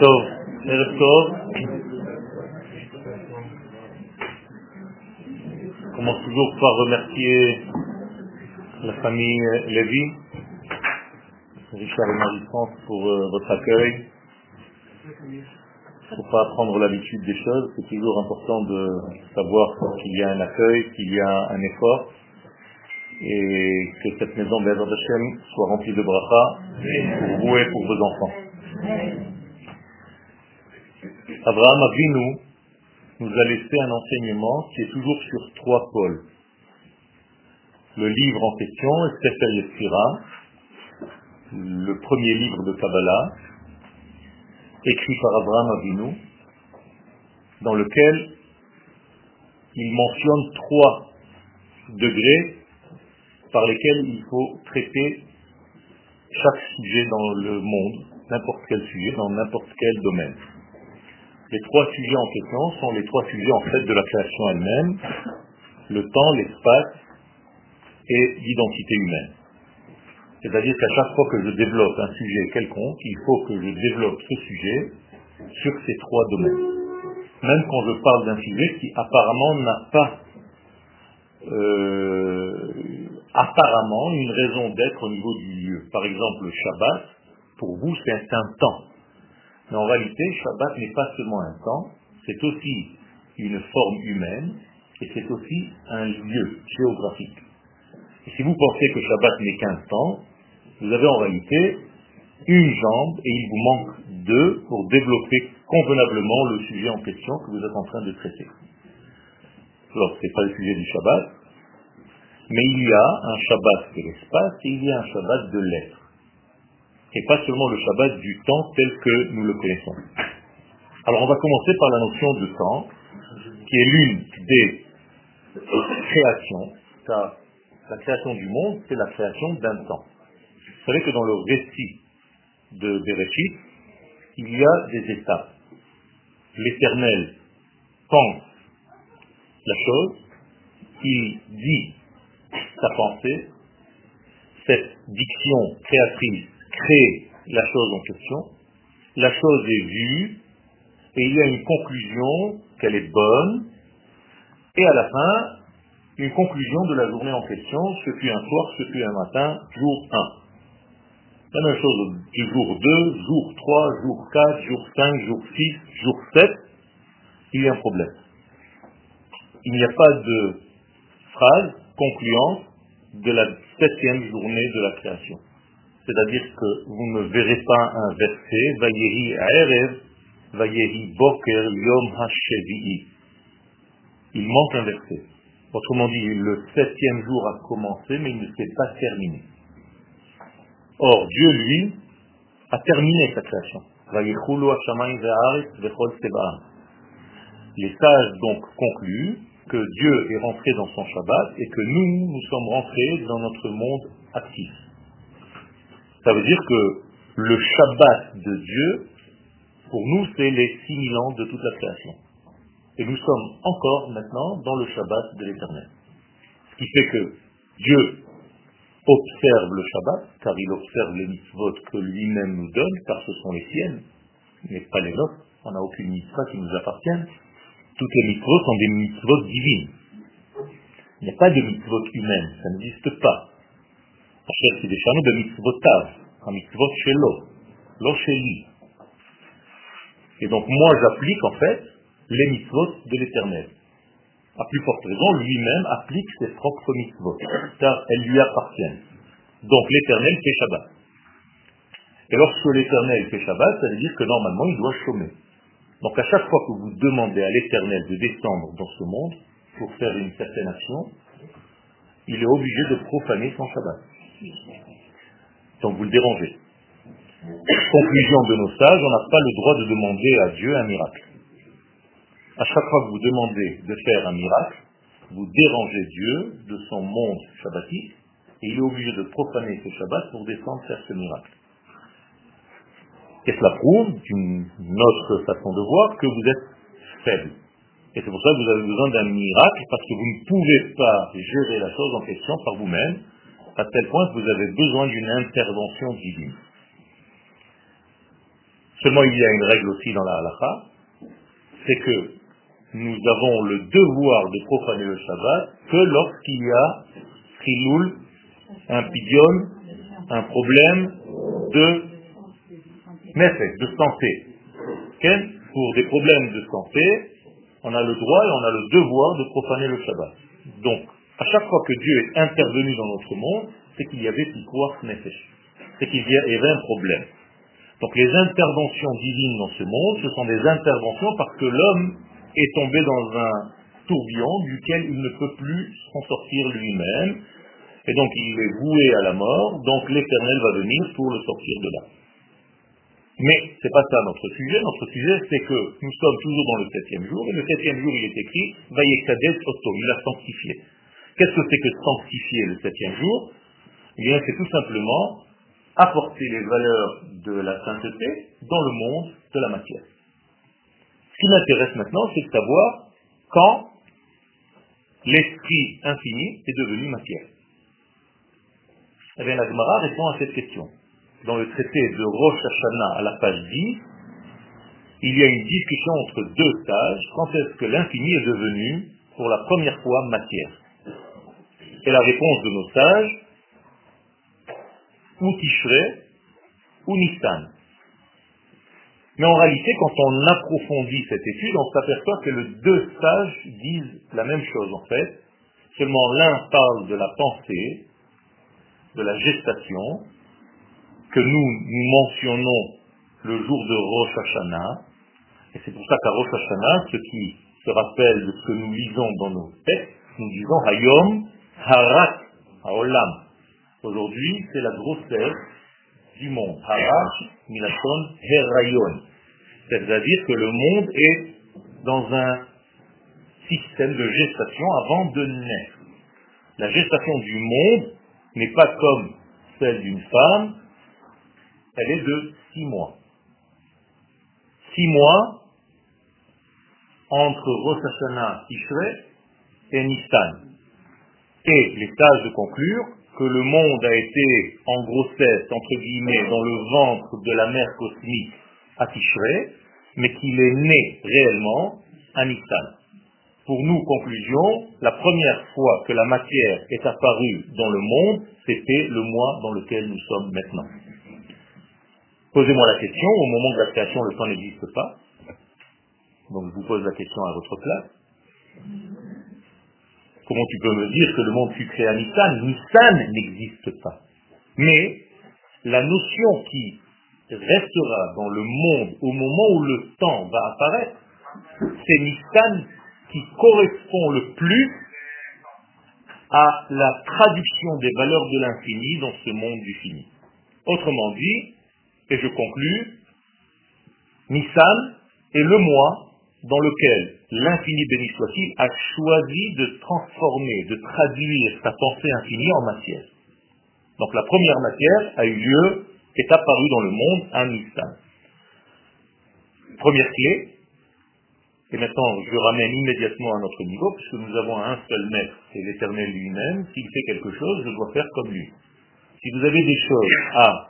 טוב, ערב טוב. commence toujours par remercier la famille Lévy, Richard et Marie-France pour euh, votre accueil. Il ne faut pas prendre l'habitude des choses, c'est toujours important de savoir qu'il y a un accueil, qu'il y a un effort, et que cette maison Bézard Hashem soit remplie de bracha pour vous et pour vos enfants. Abraham Avinu nous a laissé un enseignement qui est toujours sur trois pôles. Le livre en question est Sefer Yetzira, le premier livre de Kabbalah, écrit par Abraham Avinu, dans lequel il mentionne trois degrés par lesquels il faut traiter chaque sujet dans le monde, n'importe quel sujet, dans n'importe quel domaine. Les trois sujets en question sont les trois sujets en fait de la création elle-même, le temps, l'espace et l'identité humaine. C'est-à-dire qu'à chaque fois que je développe un sujet quelconque, il faut que je développe ce sujet sur ces trois domaines. Même quand je parle d'un sujet qui apparemment n'a pas euh, apparemment une raison d'être au niveau du lieu. Par exemple, le Shabbat, pour vous, c'est un temps. Mais en réalité, Shabbat n'est pas seulement un temps, c'est aussi une forme humaine et c'est aussi un lieu géographique. Et si vous pensez que Shabbat n'est qu'un temps, vous avez en réalité une jambe et il vous manque deux pour développer convenablement le sujet en question que vous êtes en train de traiter. Alors, ce n'est pas le sujet du Shabbat, mais il y a un Shabbat de l'espace et il y a un Shabbat de l'être. Et pas seulement le Shabbat du temps tel que nous le connaissons. Alors on va commencer par la notion de temps, qui est l'une des créations, la création du monde, c'est la création d'un temps. Vous savez que dans le récit de Bereshit, il y a des étapes. L'Éternel pense la chose, il dit sa pensée, cette diction créatrice crée la chose en question, la chose est vue, et il y a une conclusion qu'elle est bonne, et à la fin, une conclusion de la journée en question, ce fut un soir, ce fut un matin, jour 1. La même chose du jour 2, jour 3, jour 4, jour 5, jour 6, jour 7, il y a un problème. Il n'y a pas de phrase concluante de la septième journée de la création. C'est-à-dire que vous ne verrez pas un verset, Vayeri Aerev, Vayeri Boker Yom HaShevi'i. Il manque un verset. Autrement dit, le septième jour a commencé, mais il ne s'est pas terminé. Or, Dieu, lui, a terminé sa création. Les sages donc concluent que Dieu est rentré dans son Shabbat et que nous, nous sommes rentrés dans notre monde actif. Ça veut dire que le Shabbat de Dieu, pour nous, c'est les 6000 ans de toute la création. Et nous sommes encore maintenant dans le Shabbat de l'éternel. Ce qui fait que Dieu observe le Shabbat, car il observe les mitzvot que lui-même nous donne, car ce sont les siennes, mais pas les nôtres. On n'a aucune mitzvah qui nous appartienne toutes les mitzvot sont des mitzvot divines. Il n'y a pas de mitzvot humaines, ça n'existe pas. Un mitzvot chez l'eau, l'eau chez lui. Et donc moi j'applique en fait les mitzvot de l'éternel. À plus forte raison, lui-même applique ses propres mitzvot, car elles lui appartiennent. Donc l'éternel fait Shabbat. Et lorsque l'éternel fait Shabbat, ça veut dire que normalement il doit chômer. Donc à chaque fois que vous demandez à l'Éternel de descendre dans ce monde pour faire une certaine action, il est obligé de profaner son Shabbat. Donc vous le dérangez. Conclusion de nos sages, on n'a pas le droit de demander à Dieu un miracle. À chaque fois que vous demandez de faire un miracle, vous dérangez Dieu de son monde shabbatique et il est obligé de profaner ce Shabbat pour descendre faire ce miracle. Et cela prouve, d'une autre façon de voir, que vous êtes faible. Et c'est pour ça que vous avez besoin d'un miracle, parce que vous ne pouvez pas gérer la chose en question par vous-même, à tel point que vous avez besoin d'une intervention divine. Seulement, il y a une règle aussi dans la halakha, c'est que nous avons le devoir de profaner le Shabbat que lorsqu'il y a chiloul, un pidion, un problème de de santé. Pour des problèmes de santé, on a le droit et on a le devoir de profaner le Shabbat. Donc, à chaque fois que Dieu est intervenu dans notre monde, c'est qu'il y avait pikuach nefesh. C'est qu'il y avait un problème. Donc les interventions divines dans ce monde, ce sont des interventions parce que l'homme est tombé dans un tourbillon duquel il ne peut plus s'en sortir lui-même. Et donc il est voué à la mort, donc l'éternel va venir pour le sortir de là. Mais c'est pas ça notre sujet. Notre sujet, c'est que nous sommes toujours dans le septième jour, et le septième jour, il est écrit, Vayekades Otto, il a sanctifié. Qu'est-ce que c'est que sanctifier le septième jour? Eh bien, c'est tout simplement apporter les valeurs de la sainteté dans le monde de la matière. Ce qui m'intéresse maintenant, c'est de savoir quand l'esprit infini est devenu matière. Eh bien, la Gemara répond à cette question. Dans le traité de Rosh Hashanah à la page 10, il y a une discussion entre deux sages. Quand est-ce que l'infini est devenu, pour la première fois, matière? Et la réponse de nos sages, ou Tishrei, ou Nissan. Mais en réalité, quand on approfondit cette étude, on s'aperçoit que les deux sages disent la même chose en fait. Seulement l'un parle de la pensée, de la gestation, que nous, mentionnons le jour de Rosh Hashanah. Et c'est pour ça qu'à Rosh Hashanah, ceux qui se rappellent de ce que nous lisons dans nos textes, nous disons Hayom Harat Haolam. Aujourd'hui, c'est la grossesse du monde. Harach, Milaton, Herayon. C'est-à-dire que le monde est dans un système de gestation avant de naître. La gestation du monde n'est pas comme celle d'une femme, elle est de six mois. Six mois entre Rosh Hashanah, et Nissan. Et les de conclure que le monde a été en grossesse, entre guillemets, dans le ventre de la mère cosmique à mais qu'il est né réellement à Nissan. Pour nous, conclusion, la première fois que la matière est apparue dans le monde, c'était le mois dans lequel nous sommes maintenant. Posez-moi la question, au moment de la création, le temps n'existe pas. Donc je vous pose la question à votre place. Comment tu peux me dire que le monde fut créé à Nissan? Nissan n'existe pas. Mais la notion qui restera dans le monde au moment où le temps va apparaître, c'est Nissan qui correspond le plus à la traduction des valeurs de l'infini dans ce monde du fini. Autrement dit, et je conclus, Nissan est le moi dans lequel l'infini béni soit-il a choisi de transformer, de traduire sa pensée infinie en matière. Donc la première matière a eu lieu, est apparue dans le monde un instant. Première clé, et maintenant je ramène immédiatement à notre niveau, puisque nous avons un seul maître, c'est l'éternel lui-même, s'il fait quelque chose, je dois faire comme lui. Si vous avez des choses à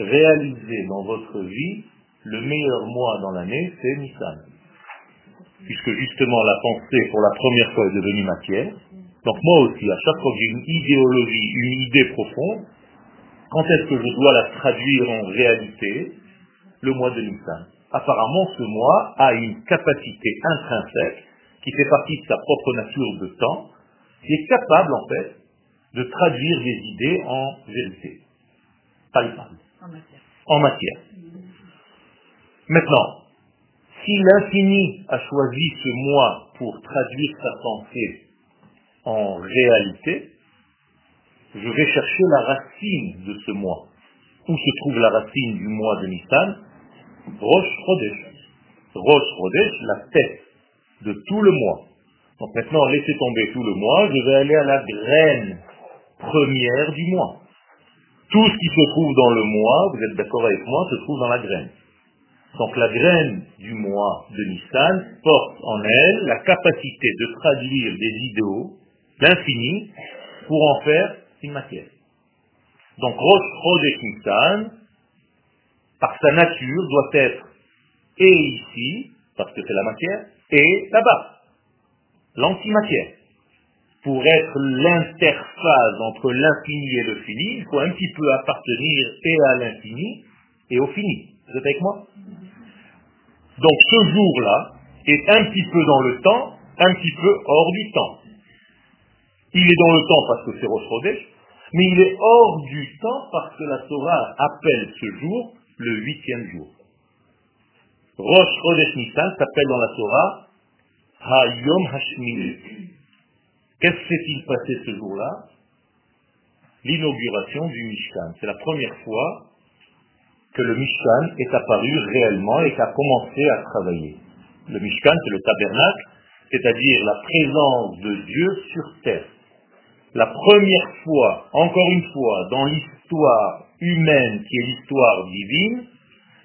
réaliser dans votre vie, le meilleur mois dans l'année, c'est Nissan puisque justement la pensée pour la première fois est devenue matière. Donc moi aussi, à chaque fois que j'ai une idéologie, une idée profonde, quand est-ce que je dois la traduire en réalité? Le mois de Nissan. Apparemment, ce mois a une capacité intrinsèque qui fait partie de sa propre nature de temps, qui est capable en fait de traduire des idées en vérité, palpable, en matière. En matière. Maintenant, si l'infini a choisi ce moi pour traduire sa pensée en réalité, je vais chercher la racine de ce moi. Où se trouve la racine du moi de Nissan? Roche Rodesh. Roche Rodesh, la tête de tout le moi. Donc maintenant, laissez tomber tout le moi, je vais aller à la graine première du moi. Tout ce qui se trouve dans le moi, vous êtes d'accord avec moi, se trouve dans la graine. Donc la graine du moi de Nissan porte en elle la capacité de traduire des idéaux d'infini pour en faire une matière. Donc Rosh Chodesh Nissan par sa nature, doit être et ici, parce que c'est la matière, et là-bas, l'antimatière. Pour être l'interface entre l'infini et le fini, il faut un petit peu appartenir et à l'infini et au fini. Vous êtes avec moi? Donc ce jour-là est un petit peu dans le temps, un petit peu hors du temps. Il est dans le temps parce que c'est Rosh mais il est hors du temps parce que la Torah appelle ce jour le huitième jour. Rosh Chodesh Nissan s'appelle dans la Torah Hayom Hashmini. Qu'est-ce qui s'est-il passé ce jour-là? L'inauguration du Mishkan. C'est la première fois que le Mishkan est apparu réellement et qu'a commencé à travailler. Le Mishkan, c'est le tabernacle, c'est-à-dire la présence de Dieu sur terre. La première fois, encore une fois, dans l'histoire humaine qui est l'histoire divine,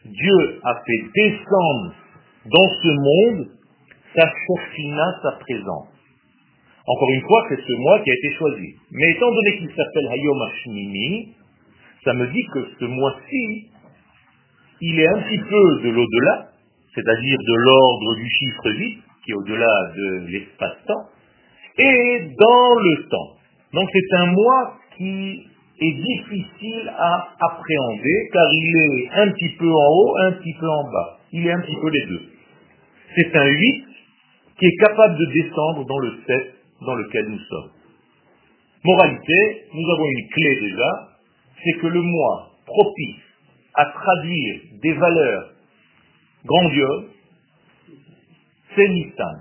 Dieu a fait descendre dans ce monde sa chorfina, sa présence. Encore une fois, c'est ce mois qui a été choisi. Mais étant donné qu'il s'appelle Hayom Hashmini, ça me dit que ce mois-ci, il est un petit peu de l'au-delà, c'est-à-dire de l'ordre du chiffre 8, qui est au-delà de l'espace-temps, et dans le temps. Donc c'est un mois qui est difficile à appréhender car il est un petit peu en haut, un petit peu en bas. Il est un petit peu les deux. C'est un 8 qui est capable de descendre dans le 7 dans lequel nous sommes. Moralité, nous avons une clé déjà, c'est que le mois propice à traduire des valeurs grandioses, c'est Nissan.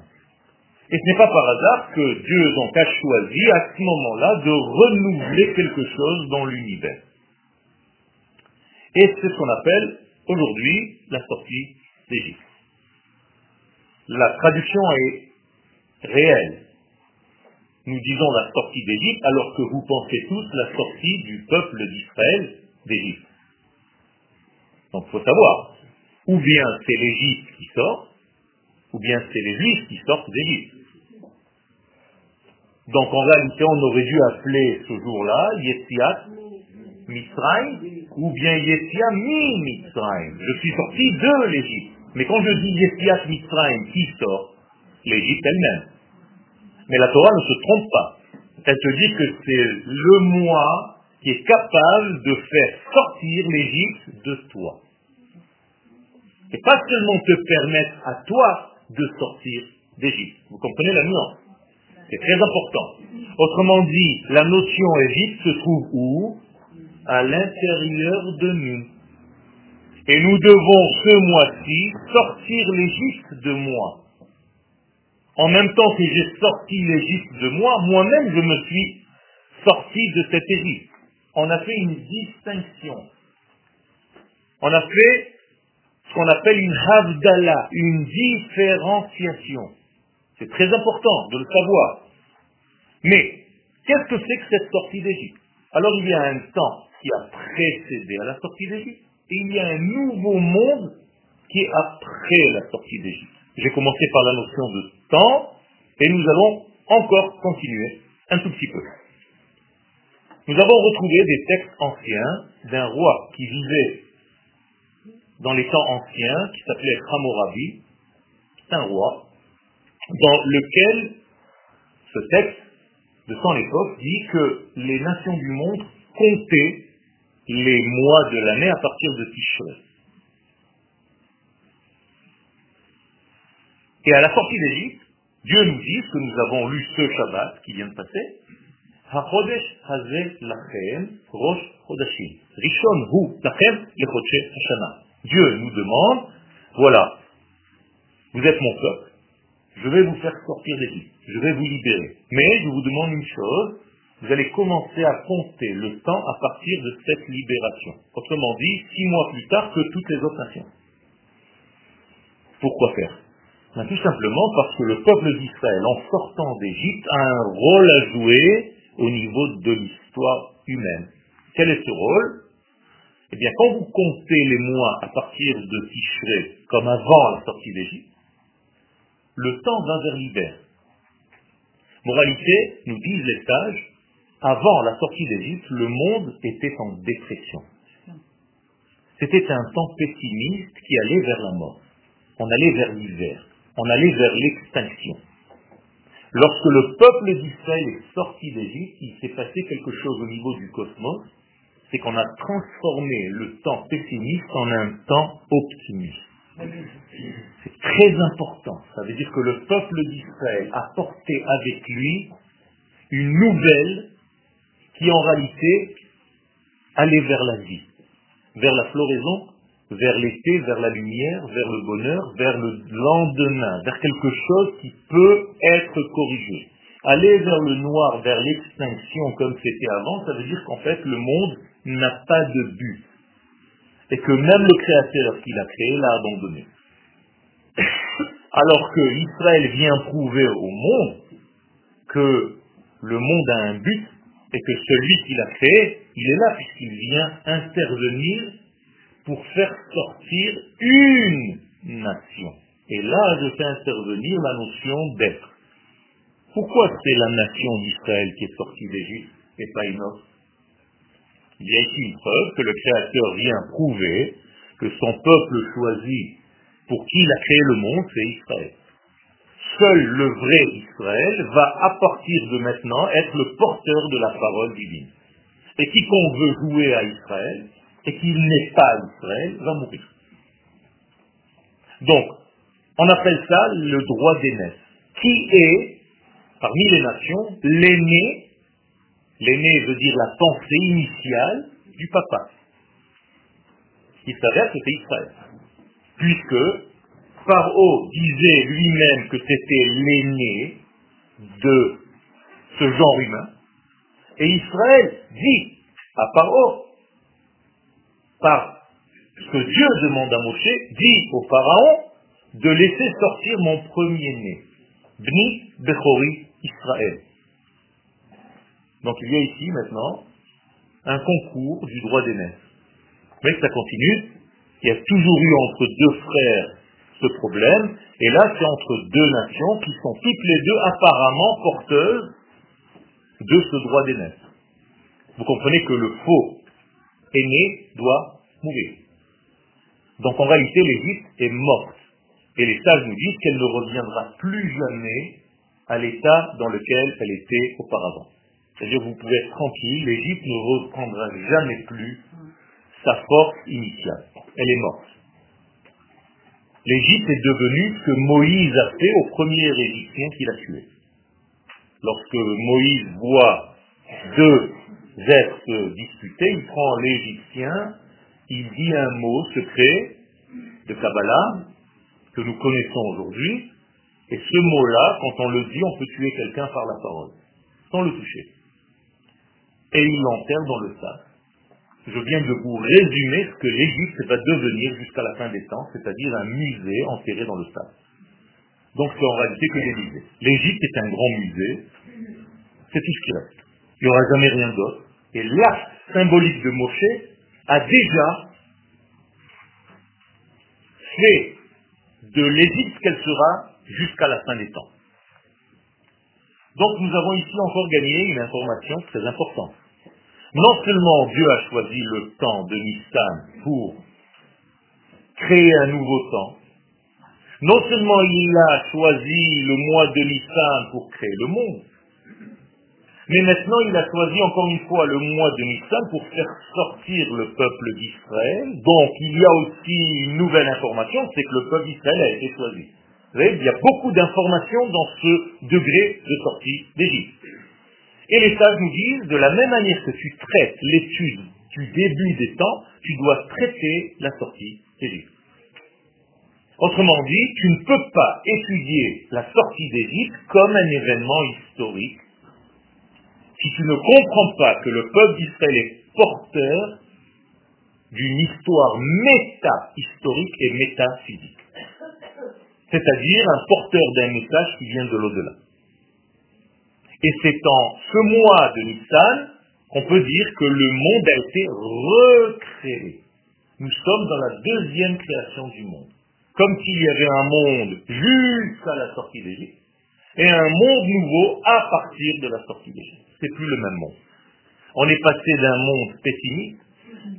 Et ce n'est pas par hasard que Dieu donc a choisi à ce moment-là de renouveler quelque chose dans l'univers. Et c'est ce qu'on appelle aujourd'hui la sortie d'Égypte. La traduction est réelle. Nous disons la sortie d'Égypte alors que vous pensez tous la sortie du peuple d'Israël d'Égypte. Donc il faut savoir, ou bien c'est l'Égypte qui sort, ou bien c'est les Juifs qui sortent d'Égypte. Donc en réalité, on aurait dû appeler ce jour-là Yetziat Mitzrayim ou bien Yetziat mi Mitzrayim. Je suis sorti de l'Égypte. Mais quand je dis Yetziat Mitzrayim, qui sort L'Égypte elle-même. Mais la Torah ne se trompe pas. Elle te dit que c'est le moi qui est capable de faire sortir l'Égypte de toi. Et pas seulement te permettre à toi de sortir d'Égypte. Vous comprenez la nuance? C'est très important. Autrement dit, la notion Égypte se trouve où? À l'intérieur de nous. Et nous devons ce mois-ci sortir l'Égypte de moi. En même temps que j'ai sorti l'Égypte de moi, moi-même je me suis sorti de cette Égypte. On a fait une distinction. On a fait ce qu'on appelle une havdala, une différenciation. C'est très important de le savoir. Mais, qu'est-ce que c'est que cette sortie d'Égypte? Alors il y a un temps qui a précédé à la sortie d'Égypte, et il y a un nouveau monde qui est après la sortie d'Égypte. J'ai commencé par la notion de temps, et nous allons encore continuer un tout petit peu. Nous avons retrouvé des textes anciens d'un roi qui vivait dans les temps anciens, qui s'appelait Hammurabi, un roi, dans lequel ce texte de son époque dit que les nations du monde comptaient les mois de l'année à partir de Tishrei. Et à la sortie d'Égypte, Dieu nous dit, que nous avons lu ce Shabbat qui vient de passer, Dieu nous demande, voilà, vous êtes mon peuple, je vais vous faire sortir d'Égypte, je vais vous libérer. Mais je vous demande une chose, vous allez commencer à compter le temps à partir de cette libération. Autrement dit, six mois plus tard que toutes les autres nations. Pourquoi faire? Ben, Tout simplement parce que le peuple d'Israël, en sortant d'Égypte, a un rôle à jouer au niveau de l'histoire humaine. Quel est ce rôle? Eh bien, quand vous comptez les mois à partir de Tishré, comme avant la sortie d'Égypte, le temps va vers l'hiver. Moralité, nous disent les sages, avant la sortie d'Égypte, le monde était en dépression. C'était un temps pessimiste qui allait vers la mort. On allait vers l'hiver. On allait vers l'extinction. Lorsque le peuple d'Israël est sorti d'Égypte, il s'est passé quelque chose au niveau du cosmos, c'est qu'on a transformé le temps pessimiste en un temps optimiste. C'est très important. Ça veut dire que le peuple d'Israël a porté avec lui une nouvelle qui en réalité allait vers la vie, vers la floraison, vers l'été, vers la lumière, vers le bonheur, vers le lendemain, vers quelque chose qui peut être corrigé. Aller vers le noir, vers l'extinction comme c'était avant, ça veut dire qu'en fait le monde n'a pas de but. Et que même le Créateur qui l'a créé l'a abandonné. Alors que Israël vient prouver au monde que le monde a un but et que celui qui l'a créé, il est là puisqu'il vient intervenir pour faire sortir une nation. Et là, je fais intervenir la notion d'être. Pourquoi c'est la nation d'Israël qui est sortie d'Égypte et pas une autre? Il y a ici une preuve que le Créateur vient prouver que son peuple choisi pour qui il a créé le monde, c'est Israël. Seul le vrai Israël va à partir de maintenant être le porteur de la parole divine. Et quiconque veut jouer à Israël, et qu'il n'est pas Israël, va mourir. Donc, on appelle ça le droit d'aînesse. Qui est, parmi les nations, l'aîné L'aîné veut dire la pensée initiale du papa. Il s'avère que c'est Israël. Puisque Pharaon disait lui-même que c'était l'aîné de ce genre humain, et Israël dit à Pharaon, par ce que Dieu demande à Moshe, dit au Pharaon de laisser sortir mon premier-né, Bni Bechori Israël. Donc il y a ici maintenant un concours du droit d'aînesse. Mais ça continue. Il y a toujours eu entre deux frères ce problème, et là c'est entre deux nations qui sont toutes les deux apparemment porteuses de ce droit d'aînesse. Vous comprenez que le faux aîné doit mourir. Donc en réalité l'Égypte est morte. Et les sages nous disent qu'elle ne reviendra plus jamais à l'état dans lequel elle était auparavant. C'est-à-dire vous pouvez être tranquille, l'Égypte ne reprendra jamais plus sa force initiale. Elle est morte. L'Égypte est devenue ce que Moïse a fait au premier Égyptien qu'il a tué. Lorsque Moïse voit deux êtres se disputer, il prend l'Égyptien, il dit un mot secret de Kabbalah que nous connaissons aujourd'hui, et ce mot-là, quand on le dit, on peut tuer quelqu'un par la parole, sans le toucher. Et il l'enterre dans le sable. Je viens de vous résumer ce que l'Égypte va devenir jusqu'à la fin des temps, c'est-à-dire un musée enterré dans le sable. Donc c'est en réalité que des musées. L'Égypte est un grand musée, c'est tout ce qui reste. Il n'y aura jamais rien d'autre. Et l'acte symbolique de Moshe a déjà fait de l'Égypte qu'elle sera jusqu'à la fin des temps. Donc nous avons ici encore gagné une information très importante. Non seulement Dieu a choisi le temps de Nissan pour créer un nouveau temps, non seulement il a choisi le mois de Nissan pour créer le monde, mais maintenant il a choisi encore une fois le mois de Nissan pour faire sortir le peuple d'Israël. Donc il y a aussi une nouvelle information, c'est que le peuple d'Israël a été choisi. Vous voyez, il y a beaucoup d'informations dans ce degré de sortie d'Égypte. Et les sages nous disent, de la même manière que tu traites l'étude du début des temps, tu dois traiter la sortie d'Égypte. Autrement dit, tu ne peux pas étudier la sortie d'Égypte comme un événement historique si tu ne comprends pas que le peuple d'Israël est porteur d'une histoire méta-historique et métaphysique. C'est-à-dire un porteur d'un message qui vient de l'au-delà. Et c'est en ce mois de Nissan qu'on peut dire que le monde a été recréé. Nous sommes dans la deuxième création du monde. Comme s'il y avait un monde jusqu'à la sortie d'Égypte et un monde nouveau à partir de la sortie d'Égypte. C'est plus le même monde. On est passé d'un monde pessimiste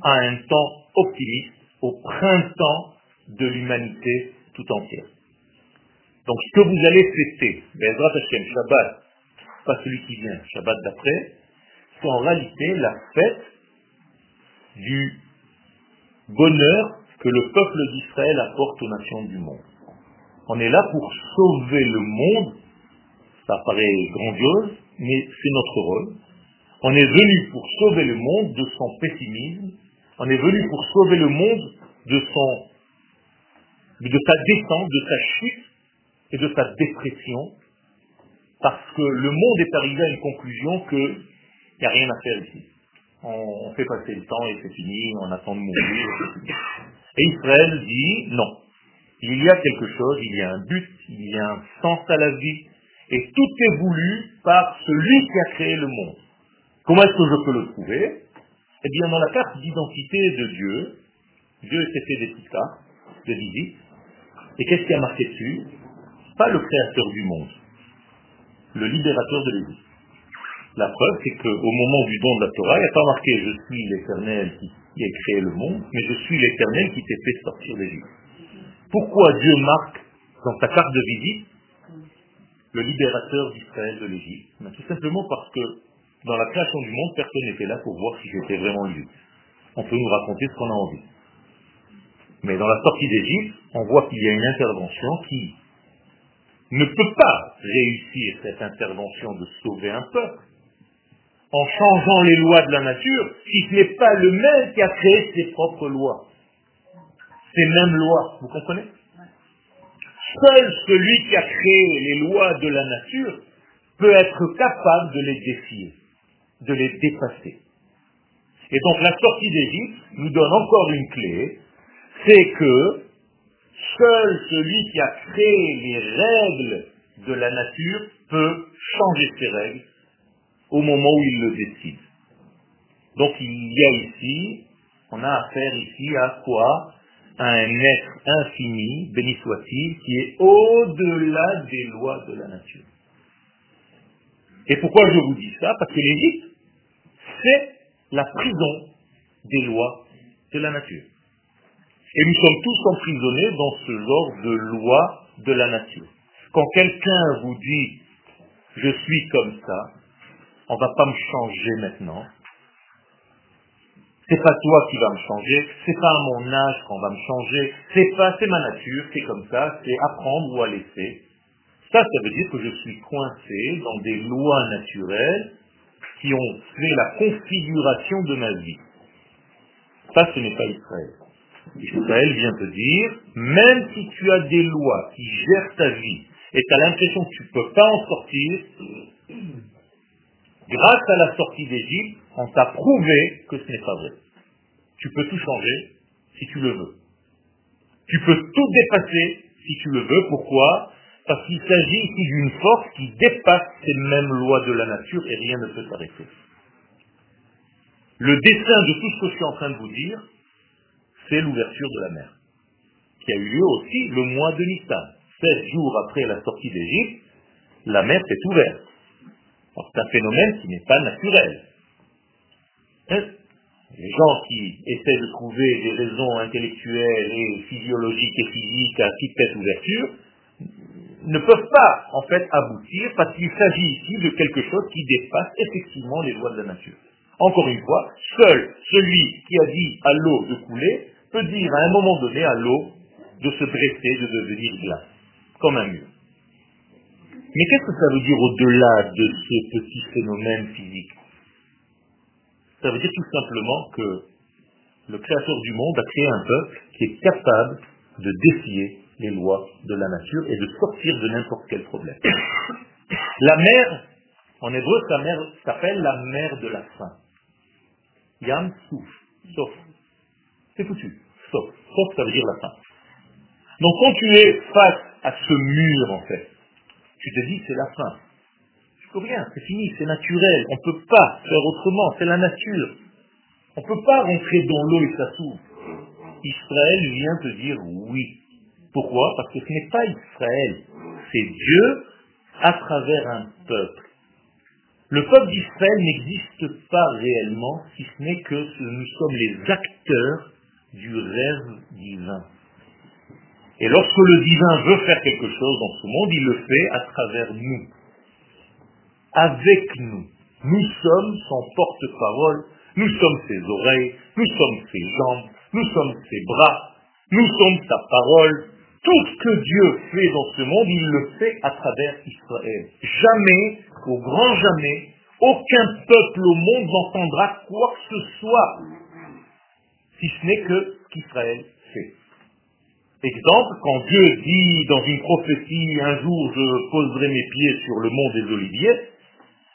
à un temps optimiste au printemps de l'humanité tout entière. Donc ce que vous allez fêter, Bezrat Hashem, Shabbat, pas celui qui vient, Shabbat d'après, c'est en réalité la fête du bonheur que le peuple d'Israël apporte aux nations du monde. On est là pour sauver le monde, ça paraît grandiose, mais c'est notre rôle. On est venu pour sauver le monde de son pessimisme, on est venu pour sauver le monde de son de sa descente, de sa chute et de sa dépression, parce que le monde est arrivé à une conclusion qu'il n'y a rien à faire ici. On fait passer le temps et c'est fini, on attend de mourir. Et Israël dit non. Il y a quelque chose, il y a un but, il y a un sens à la vie, et tout est voulu par celui qui a créé le monde. Comment est-ce que je peux le trouver? Eh bien, dans la carte d'identité de Dieu, Dieu s'est fait des petites cartes de visite, et qu'est-ce qui a marqué dessus? Pas le créateur du monde, le libérateur de l'Égypte. La preuve, c'est qu'au moment du don de la Torah, il n'y a pas marqué je suis l'éternel qui, a créé le monde, mais je suis l'éternel qui t'ai fait sortir d'Égypte. Pourquoi Dieu marque dans sa carte de visite le libérateur d'Israël de l'Égypte Tout simplement parce que dans la création du monde, personne n'était là pour voir si c'était vraiment lui. On peut nous raconter ce qu'on a envie. Mais dans la sortie d'Égypte, on voit qu'il y a une intervention qui ne peut pas réussir cette intervention de sauver un peuple en changeant les lois de la nature si ce n'est pas le même qui a créé ses propres lois. Ces mêmes lois, vous comprenez? Seul celui qui a créé les lois de la nature peut être capable de les défier, de les dépasser. Et donc la sortie d'Égypte nous donne encore une clé, c'est que seul celui qui a créé les règles de la nature peut changer ces règles au moment où il le décide. Donc il y a ici, on a affaire ici à quoi? À un être infini, béni soit-il, qui est au-delà des lois de la nature. Et pourquoi je vous dis ça? Parce que l'Égypte, c'est la prison des lois de la nature. Et nous sommes tous emprisonnés dans ce genre de loi de la nature. Quand quelqu'un vous dit je suis comme ça, on ne va pas me changer maintenant. C'est pas toi qui vas me changer, c'est pas à mon âge qu'on va me changer, c'est pas, c'est ma nature, c'est comme ça, c'est apprendre ou à laisser. Ça, ça veut dire que je suis coincé dans des lois naturelles qui ont fait la configuration de ma vie. Ça, ce n'est pas Israël. Israël vient te dire, même si tu as des lois qui gèrent ta vie et tu as l'impression que tu ne peux pas en sortir, grâce à la sortie d'Égypte, on t'a prouvé que ce n'est pas vrai. Tu peux tout changer si tu le veux. Tu peux tout dépasser si tu le veux. Pourquoi? Parce qu'il s'agit ici d'une force qui dépasse ces mêmes lois de la nature et rien ne peut s'arrêter. Le dessin de tout ce que je suis en train de vous dire, c'est l'ouverture de la mer, qui a eu lieu aussi le mois de Nissan. 16 jours après la sortie d'Égypte, la mer s'est ouverte. C'est un phénomène qui n'est pas naturel. Hein? Les gens qui essaient de trouver des raisons intellectuelles et physiologiques et physiques à cette ouverture ne peuvent pas en fait aboutir parce qu'il s'agit ici de quelque chose qui dépasse effectivement les lois de la nature. Encore une fois, seul celui qui a dit à l'eau de couler peut dire à un moment donné à l'eau de se dresser, de devenir glace, comme un mur. Mais qu'est-ce que ça veut dire au-delà de ce petit phénomène physique? Ça veut dire tout simplement que le Créateur du monde a créé un peuple qui est capable de défier les lois de la nature et de sortir de n'importe quel problème. La mer, en hébreu, sa mère s'appelle la mer de la faim. Yam souf, sauf. C'est foutu. Sauf. Sauf, ça veut dire la fin. Donc quand tu es face à ce mur, en fait, tu te dis c'est la fin. Je peux rien, c'est fini, c'est naturel. On ne peut pas faire autrement, c'est la nature. On ne peut pas rentrer dans l'eau et ça s'ouvre. Israël vient te dire oui. Pourquoi? Parce que ce n'est pas Israël, c'est Dieu à travers un peuple. Le peuple d'Israël n'existe pas réellement, si ce n'est que nous sommes les acteurs du rêve divin. Et lorsque le divin veut faire quelque chose dans ce monde, il le fait à travers nous. Avec nous. Nous sommes son porte-parole, nous sommes ses oreilles, nous sommes ses jambes, nous sommes ses bras, nous sommes sa parole. Tout ce que Dieu fait dans ce monde, il le fait à travers Israël. Jamais, au grand jamais, aucun peuple au monde n'entendra quoi que ce soit, si ce n'est que qu'Israël fait. Exemple, quand Dieu dit dans une prophétie, un jour je poserai mes pieds sur le mont des Oliviers,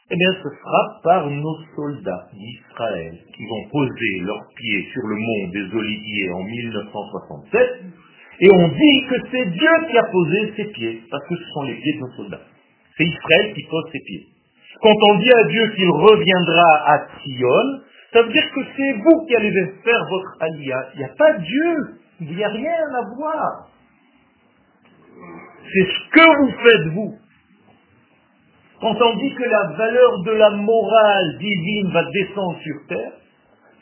eh bien ce sera par nos soldats d'Israël qui vont poser leurs pieds sur le mont des Oliviers en 1967, et on dit que c'est Dieu qui a posé ses pieds, parce que ce sont les pieds de nos soldats. C'est Israël qui pose ses pieds. Quand on dit à Dieu qu'il reviendra à Sion, ça veut dire que c'est vous qui allez faire votre alia. Il n'y a pas Dieu. Il n'y a rien à voir. C'est ce que vous faites vous. Quand on dit que la valeur de la morale divine va descendre sur terre,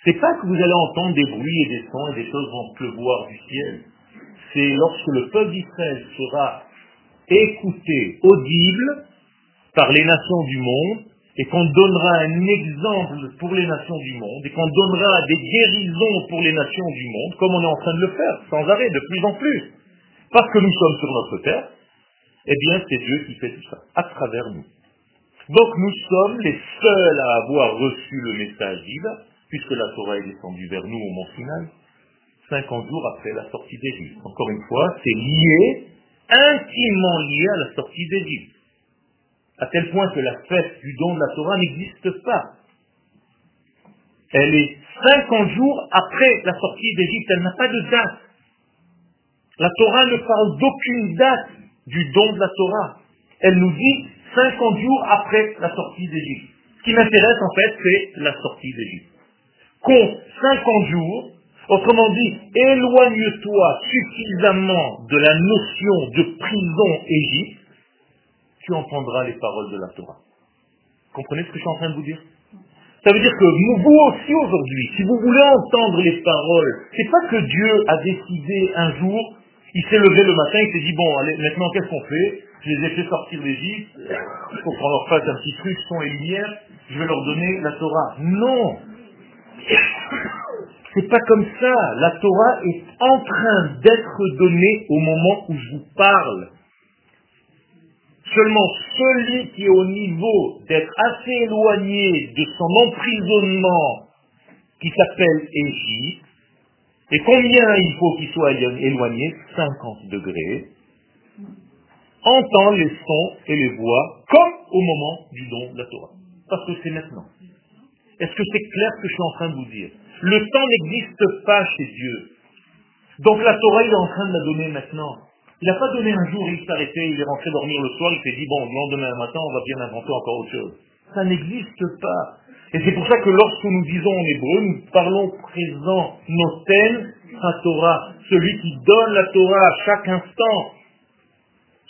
c'est pas que vous allez entendre des bruits et des sons et des choses vont pleuvoir du ciel. C'est lorsque le peuple d'Israël sera écouté, audible, par les nations du monde, et qu'on donnera un exemple pour les nations du monde, et qu'on donnera des guérisons pour les nations du monde, comme on est en train de le faire, sans arrêt, de plus en plus. Parce que nous sommes sur notre terre, eh bien c'est Dieu qui fait tout ça, à travers nous. Donc nous sommes les seuls à avoir reçu le message divin, puisque la Torah est descendue vers nous au Mont Sinai, 50 jours après la sortie d'Égypte. Encore une fois, c'est lié, intimement lié à la sortie d'Égypte à tel point que la fête du don de la Torah n'existe pas. Elle est 50 jours après la sortie d'Égypte, elle n'a pas de date. La Torah ne parle d'aucune date du don de la Torah. Elle nous dit 50 jours après la sortie d'Égypte. Ce qui m'intéresse en fait, c'est la sortie d'Égypte. Compte 50 jours, autrement dit, éloigne-toi suffisamment de la notion de prison Égypte tu entendras les paroles de la Torah. Comprenez ce que je suis en train de vous dire? Ça veut dire que vous aussi aujourd'hui, si vous voulez entendre les paroles, c'est pas que Dieu a décidé un jour, il s'est levé le matin, il s'est dit, bon, allez, maintenant qu'est-ce qu'on fait? Je les ai fait sortir d'Égypte, il faut qu'on leur fasse un petit truc, son et lumière, je vais leur donner la Torah. Non C'est pas comme ça. La Torah est en train d'être donnée au moment où je vous parle. Seulement celui qui est au niveau d'être assez éloigné de son emprisonnement qui s'appelle Égypte, et combien il faut qu'il soit éloigné? 50 degrés, entend les sons et les voix comme au moment du don de la Torah. Parce que c'est maintenant. Est-ce que c'est clair ce que je suis en train de vous dire? Le temps n'existe pas chez Dieu. Donc la Torah, il est en train de la donner maintenant. Il n'a pas donné un jour, il s'est arrêté, il est rentré dormir le soir, il s'est dit, bon, le lendemain matin, on va bien inventer encore autre chose. Ça n'existe pas. Et c'est pour ça que lorsque nous disons en hébreu, nous parlons présent, noten, à Torah, celui qui donne la Torah à chaque instant.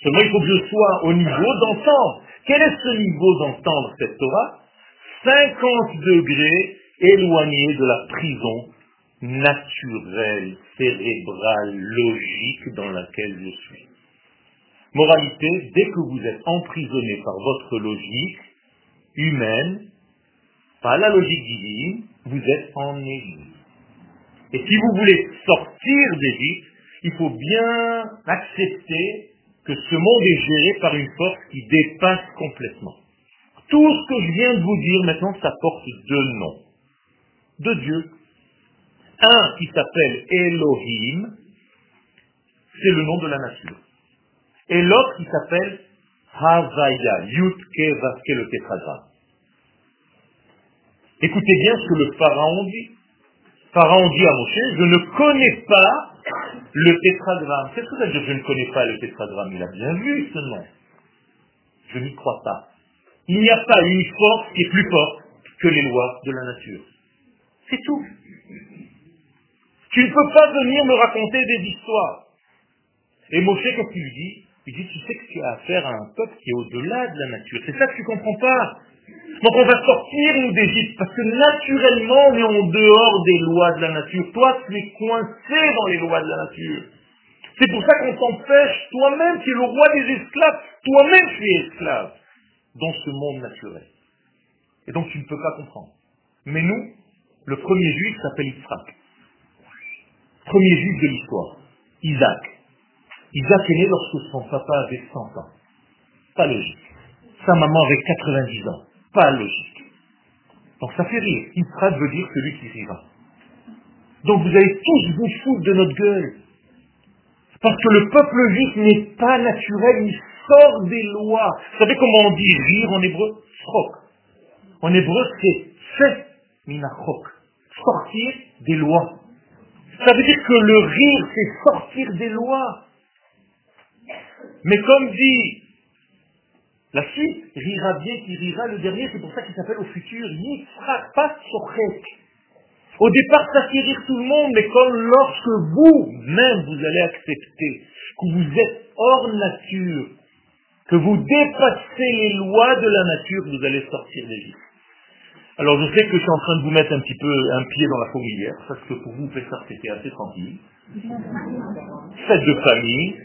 Seulement, il faut que je sois au niveau d'entendre. Quel est ce niveau d'entendre cette Torah? 50 degrés éloigné de la prison naturelle, cérébrale, logique dans laquelle je suis. Moralité, dès que vous êtes emprisonné par votre logique humaine, par la logique divine, vous êtes en Égypte. Et si vous voulez sortir d'Égypte, il faut bien accepter que ce monde est géré par une force qui dépasse complètement. Tout ce que je viens de vous dire maintenant, ça porte deux noms. De Dieu un qui s'appelle Elohim, c'est le nom de la nature. Et l'autre qui s'appelle Havaya, Yutke Vaske le tétragramme. Écoutez bien ce que le pharaon dit. Pharaon dit à Moshe, je ne connais pas le tétragramme. Qu'est-ce que ça veut dire je ne connais pas le tétragramme Il a bien vu ce nom. Je n'y crois pas. Il n'y a pas une force qui est plus forte que les lois de la nature. C'est tout. Tu ne peux pas venir me raconter des histoires. Et Moshe, qu'est-ce qu'il lui dit Il dit, tu sais que tu as affaire à un peuple qui est au-delà de la nature. C'est ça que tu comprends pas. Donc on va sortir, nous, d'Égypte, parce que naturellement, on est en dehors des lois de la nature. Toi, tu es coincé dans les lois de la nature. C'est pour ça qu'on t'empêche, toi-même, tu es le roi des esclaves, toi-même tu es esclave dans ce monde naturel. Et donc tu ne peux pas comprendre. Mais nous, le premier juif s'appelle Israël. Premier juif de l'histoire, Isaac. Isaac est né lorsque son papa avait 100 ans. Pas logique. Sa maman avait 90 ans. Pas logique. Donc ça fait rire. Israël veut dire celui qui rira. Donc vous allez tous vous foutre de notre gueule. Parce que le peuple juif n'est pas naturel, il sort des lois. Vous savez comment on dit rire en hébreu? Srok. En hébreu, c'est fait minachok. Sortir des lois. Ça veut dire que le rire, c'est sortir des lois. Mais comme dit la suite, rira bien qui rira, le dernier, c'est pour ça qu'il s'appelle au futur Yitzhak, pas Sochek. Au départ, ça fait rire tout le monde, mais comme lorsque vous-même, vous allez accepter que vous êtes hors nature, que vous dépassez les lois de la nature, vous allez sortir des vies. Alors je sais que je suis en train de vous mettre un petit peu un pied dans la fourmilière, parce que pour vous, Pessar, c'était assez tranquille. Fête de famille,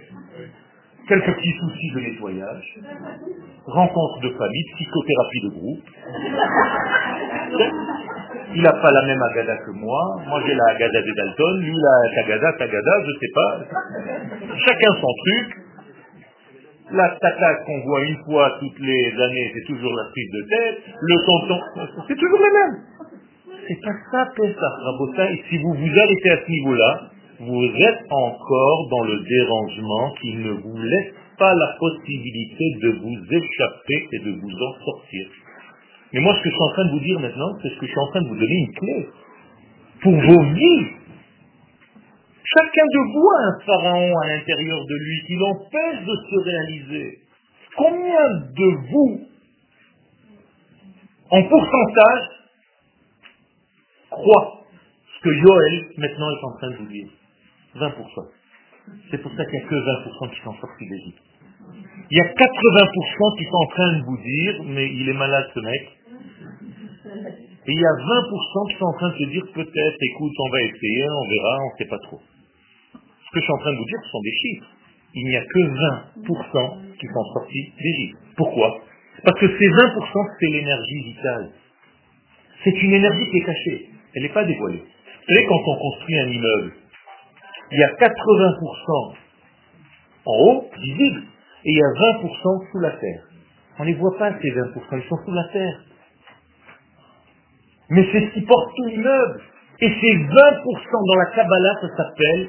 quelques petits soucis de nettoyage, rencontre de famille, psychothérapie de groupe. Il n'a pas la même agada que moi. Moi, j'ai la agada des Dalton. Lui, la tagada, tagada, je sais pas. Chacun son truc. La tata qu'on voit une fois toutes les années, c'est toujours la prise de tête. Le tonton, c'est toujours le même. C'est pas ça, Pessah. Et si vous vous arrêtez à ce niveau-là, vous êtes encore dans le dérangement qui ne vous laisse pas la possibilité de vous échapper et de vous en sortir. Mais moi, ce que je suis en train de vous dire maintenant, c'est ce que je suis en train de vous donner une clé pour vos vies. Chacun de vous a un pharaon à l'intérieur de lui qui l'empêche de se réaliser. Combien de vous, en pourcentage, croient ce que Yoel maintenant est en train de vous dire 20%. C'est pour ça qu'il n'y a que 20% qui sont sortis d'Égypte. Il y a 80% qui sont en train de vous dire, mais il est malade ce mec, et il y a 20% qui sont en train de se dire peut-être, écoute, on va essayer, on verra, on ne sait pas trop. Ce que je suis en train de vous dire, ce sont des chiffres. Il n'y a que 20% qui sont sortis d'Égypte. Pourquoi? Parce que ces 20%, c'est l'énergie vitale. C'est une énergie qui est cachée. Elle n'est pas dévoilée. Vous savez, quand on construit un immeuble, il y a 80% en haut, visible, et il y a 20% sous la terre. On ne les voit pas, ces 20%, ils sont sous la terre. Mais c'est ce qui porte tout l'immeuble. Et ces 20% dans la Kabbalah, ça s'appelle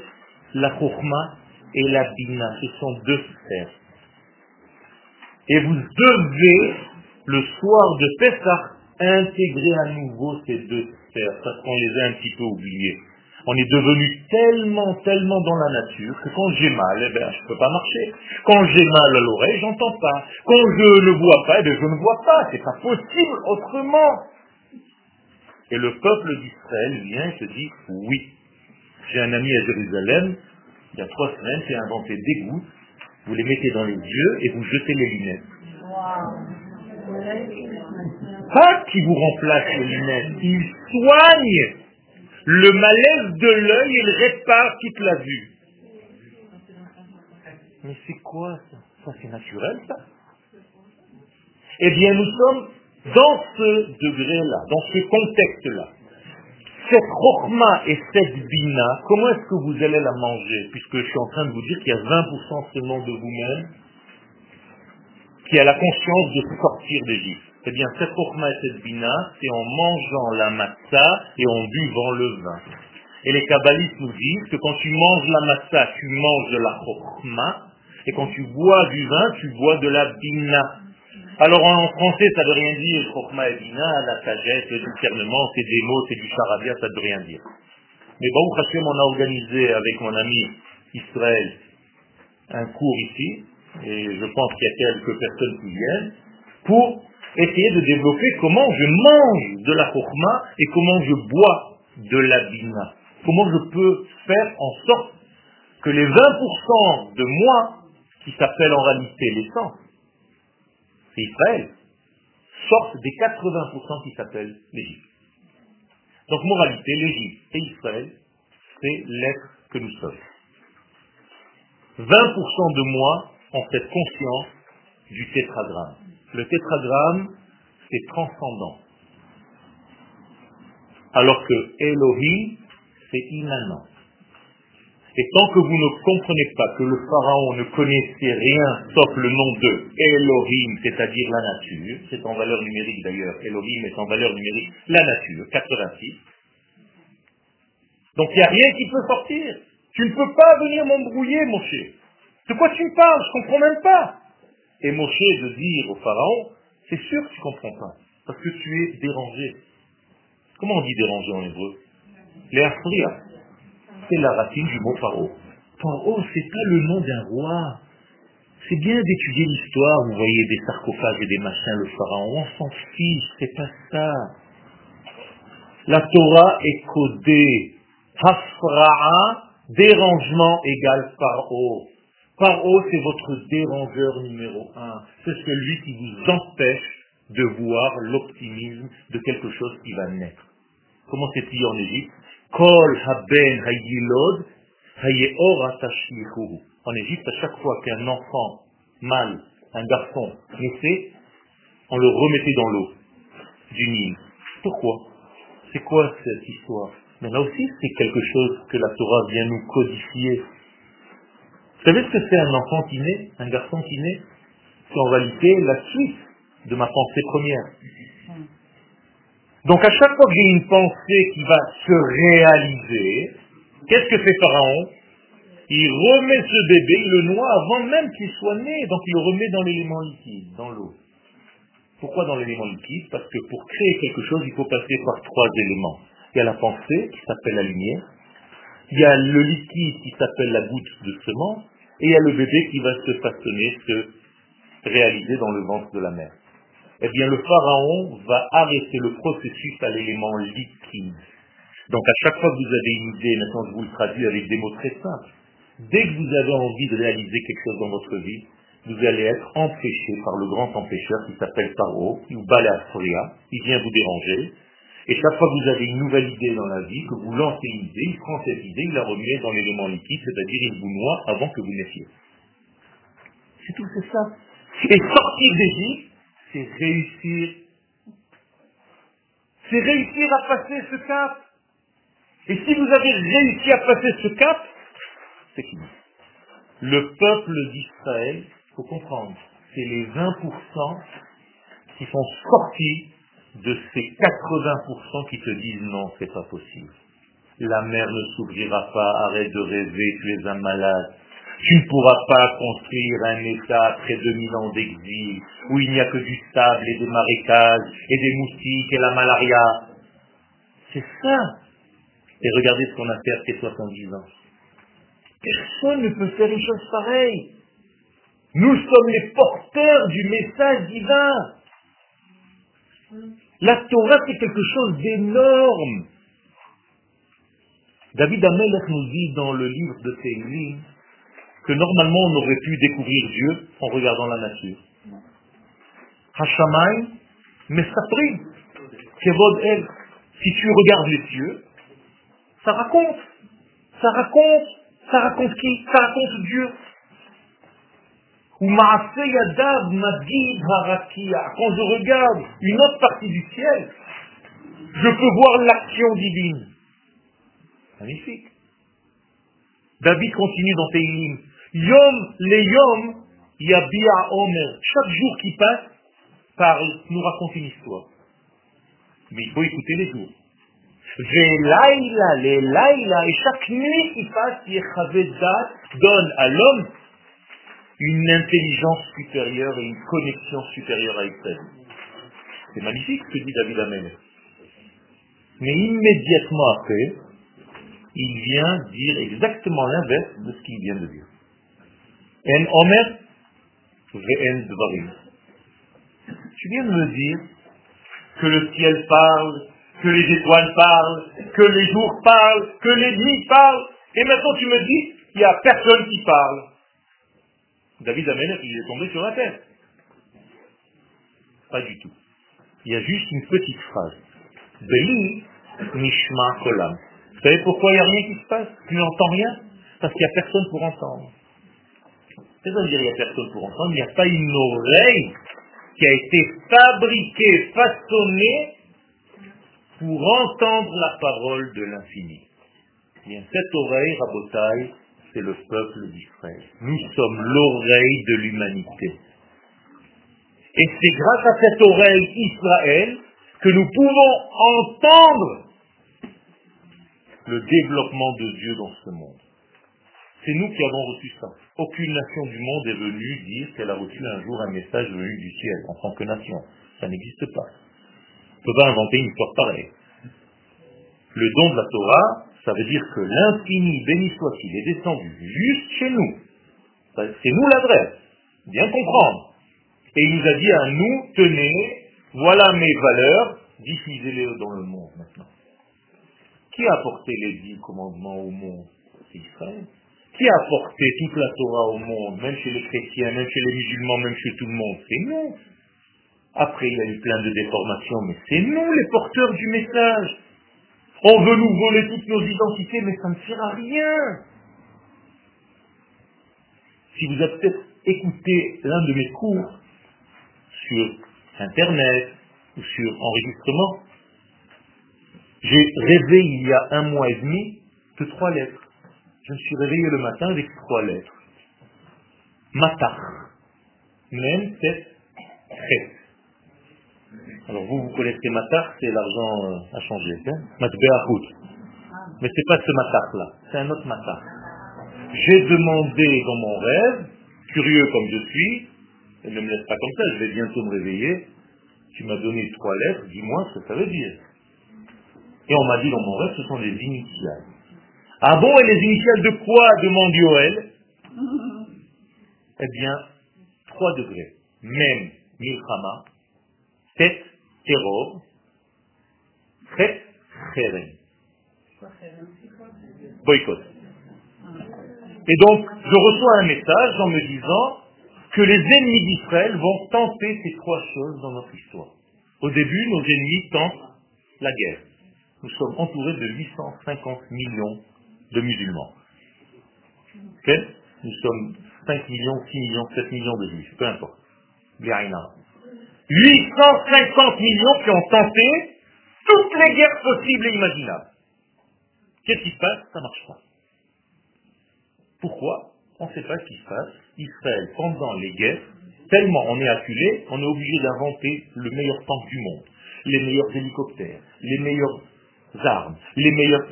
la Chokhmah et la Bina. Ce sont deux sphères. Et vous devez, le soir de Pessah, intégrer à nouveau ces deux sphères, parce qu'on les a un petit peu oubliées. On est devenu tellement, tellement dans la nature que quand j'ai mal, eh ben, je ne peux pas marcher. Quand j'ai mal à l'oreille, j'entends pas. Quand je ne vois pas, eh ben, je ne vois pas. C'est pas possible autrement. Et le peuple d'Israël vient et se dit, oui, j'ai un ami à Jérusalem, il y a trois semaines, qui a inventé des gouttes, vous les mettez dans les yeux et vous jetez les lunettes. Pas qui vous remplace les lunettes, il soigne. Le malaise de l'œil et il répare toute la vue. Mais c'est quoi ça? Ça c'est naturel ça. Eh bien nous sommes dans ce degré-là, dans ce contexte-là, cette rochma et cette bina, comment est-ce que vous allez la manger? Puisque je suis en train de vous dire qu'il y a 20% seulement de vous-même qui a la conscience de sortir d'Égypte. Eh bien, cette rochma et cette bina, c'est en mangeant la matzah et en buvant le vin. Et les kabbalistes nous disent que quand tu manges la matzah, tu manges de la rochma, et quand tu bois du vin, tu bois de la bina. Alors en français, ça ne veut rien dire, Chokma et Bina, la sagesse, le discernement, c'est des mots, c'est du charabia, ça ne veut rien dire. Mais bon, Hashem, on a organisé avec mon ami Israël un cours ici, et je pense qu'il y a quelques personnes qui viennent, pour essayer de développer comment je mange de la Chokma et comment je bois de la Bina. Comment je peux faire en sorte que les 20% de moi, qui s'appellent en réalité l'essence, Israël, sortent des 80% qui s'appellent l'Égypte. Donc moralité, l'Égypte et Israël, c'est l'être que nous sommes. 20% de moi ont cette conscience du tétragramme. Le tétragramme, c'est transcendant. Alors que Elohim, c'est immanent. Et tant que vous ne comprenez pas que le pharaon ne connaissait rien sauf le nom de Elohim, c'est-à-dire la nature, c'est en valeur numérique d'ailleurs, Elohim est en valeur numérique la nature, 86. Donc il n'y a rien qui peut sortir. Tu ne peux pas venir m'embrouiller, mon. De quoi tu me parles? Je ne comprends même pas. Et Moshe de dire au pharaon, c'est sûr que tu ne comprends pas, parce que tu es dérangé. Comment on dit dérangé en hébreu? Léafria. C'est la racine du mot pharaon. Pharaon, c'est pas le nom d'un roi. C'est bien d'étudier l'histoire, vous voyez des sarcophages et des machins, le pharaon, on s'en fiche, c'est pas ça. La Torah est codée. Hafra'a, dérangement égale pharaon. Paro, c'est votre dérangeur numéro un. C'est celui qui vous empêche de voir l'optimisme de quelque chose qui va naître. Comment c'est dit en Égypte? Kol haben hayilod En Égypte, à chaque fois qu'un enfant mâle, un garçon, naissait, on le remettait dans l'eau du Nil. Pourquoi? C'est quoi cette histoire? Mais là aussi, c'est quelque chose que la Torah vient nous codifier. Vous savez ce que c'est un enfant qui naît, un garçon qui naît? C'est en réalité la suite de ma pensée première. Donc à chaque fois que j'ai une pensée qui va se réaliser, qu'est-ce que fait Pharaon Il remet ce bébé, il le noie avant même qu'il soit né, donc il le remet dans l'élément liquide, dans l'eau. Pourquoi dans l'élément liquide? Parce que pour créer quelque chose, il faut passer par trois éléments. Il y a la pensée, qui s'appelle la lumière, il y a le liquide qui s'appelle la goutte de semence, et il y a le bébé qui va se façonner, se réaliser dans le ventre de la mère. Eh bien, le pharaon va arrêter le processus à l'élément liquide. Donc, à chaque fois que vous avez une idée, maintenant je vous le traduis avec des mots très simples, dès que vous avez envie de réaliser quelque chose dans votre vie, vous allez être empêché par le grand empêcheur qui s'appelle Pharaon, ou Balafria, il vient vous déranger, et chaque fois que vous avez une nouvelle idée dans la vie, que vous lancez une idée, il prend cette idée, il la remet dans l'élément liquide, c'est-à-dire il vous noie avant que vous naissiez. C'est tout, c'est ça. Et sortir d'Égypte, c'est réussir. C'est réussir à passer ce cap. Et si vous avez réussi à passer ce cap, c'est fini. Le peuple d'Israël, il faut comprendre, c'est les 20% qui sont sortis de ces 80% qui te disent non, c'est pas possible. La mer ne s'ouvrira pas, arrête de rêver, tu es un malade. Tu ne pourras pas construire un État après 2000 ans d'exil, où il n'y a que du sable et des marécages, et des moustiques et la malaria. C'est ça. Et regardez ce qu'on a fait après 70 ans. Personne ne peut faire une chose pareille. Nous sommes les porteurs du message divin. La Torah, c'est quelque chose d'énorme. David Amelech nous dit dans le livre de Thélim que normalement on aurait pu découvrir Dieu en regardant la nature. Hashamay, Mesapri, Kevod El. Si tu regardes les cieux, ça raconte. Ça raconte. Ça raconte qui? Ça raconte Dieu. Ou Quand je regarde une autre partie du ciel, je peux voir l'action divine. Magnifique. David continue dans Teilim. Yom le yom yabia omer. Chaque jour qui passe parle, nous raconte une histoire. Mais il faut écouter les jours. Laïla, les laïla, et chaque nuit qui passe, donne à l'homme une intelligence supérieure et une connexion supérieure à Israël. C'est magnifique ce que dit David Amen. Mais immédiatement après, il vient dire exactement l'inverse de ce qu'il vient de dire. En Omer. Tu viens de me dire que le ciel parle, que les étoiles parlent, que les jours parlent, que les nuits parlent, et maintenant tu me dis qu'il n'y a personne qui parle. David Amelech, il est tombé sur la tête. Pas du tout. Il y a juste une petite phrase. Beli Nishma Kolam. Vous savez pourquoi il n'y a rien qui se passe? Tu n'entends rien? Parce qu'il n'y a personne pour entendre. Ça dire il n'y a personne pour entendre. Il n'y a pas une oreille qui a été fabriquée, façonnée pour entendre la parole de l'infini. Bien, cette oreille, Rabotai, c'est le peuple d'Israël. Nous sommes l'oreille de l'humanité. Et c'est grâce à cette oreille Israël que nous pouvons entendre le développement de Dieu dans ce monde. C'est nous qui avons reçu ça. Aucune nation du monde est venue dire qu'elle a reçu un jour un message venu du ciel en tant que nation. Ça n'existe pas. On ne peut pas inventer une histoire pareille. Le don de la Torah, ça veut dire que l'infini, béni soit-il, est descendu juste chez nous. C'est nous l'adresse. Bien comprendre. Et il nous a dit à nous, tenez, voilà mes valeurs, diffusez-les dans le monde maintenant. Qui a apporté les dix commandements au monde? C'est Israël. Qui a apporté toute la Torah au monde, même chez les chrétiens, même chez les musulmans, même chez tout le monde C'est nous. Après, il y a eu plein de déformations, mais c'est nous les porteurs du message. On veut nous voler toutes nos identités, mais ça ne sert à rien. Si vous avez peut-être écouté l'un de mes cours sur Internet ou sur enregistrement, j'ai rêvé il y a un mois et demi de trois lettres. Je me suis réveillé le matin avec trois lettres. Matar. Même tête, Alors vous, vous connaissez Matar, c'est l'argent euh, à changer. Hein Mais c'est pas ce Matar là, c'est un autre Matar. J'ai demandé dans mon rêve, curieux comme je suis, et ne me laisse pas comme ça, je vais bientôt me réveiller, tu m'as donné trois lettres, dis-moi ce que ça veut dire. Et on m'a dit dans mon rêve, ce sont les initiales. Ah bon, et les initiales de quoi demande Yoel Eh bien, trois degrés. Même Milchama, sept terror, sept cheren. Boycott. Et donc, je reçois un message en me disant que les ennemis d'Israël vont tenter ces trois choses dans notre histoire. Au début, nos ennemis tentent la guerre. Nous sommes entourés de 850 millions de musulmans. Nous sommes 5 millions, 6 millions, 7 millions de juifs, peu importe. 850 millions qui ont tenté toutes les guerres possibles et imaginables. Qu'est-ce qui se passe? Ça ne marche pas. Pourquoi? On ne sait pas ce qui se passe. Israël, pendant les guerres, tellement on est acculé, on est obligé d'inventer le meilleur tank du monde, les meilleurs hélicoptères, les meilleures armes, les meilleurs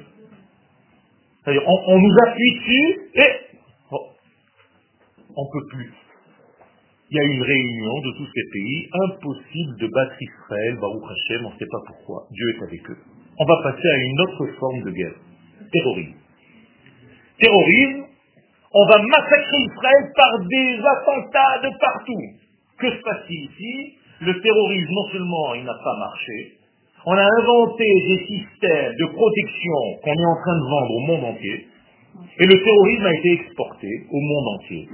c'est-à-dire, on, nous appuie dessus et on ne peut plus. Il y a une réunion de tous ces pays, impossible de battre Israël, Baruch Hashem, on ne sait pas pourquoi. Dieu est avec eux. On va passer à une autre forme de guerre. Terrorisme. Terrorisme, on va massacrer Israël par des attentats de partout. Que se passe-t-il ici? Le terrorisme, non seulement il n'a pas marché, on a inventé des systèmes de protection qu'on est en train de vendre au monde entier, et le terrorisme a été exporté au monde entier.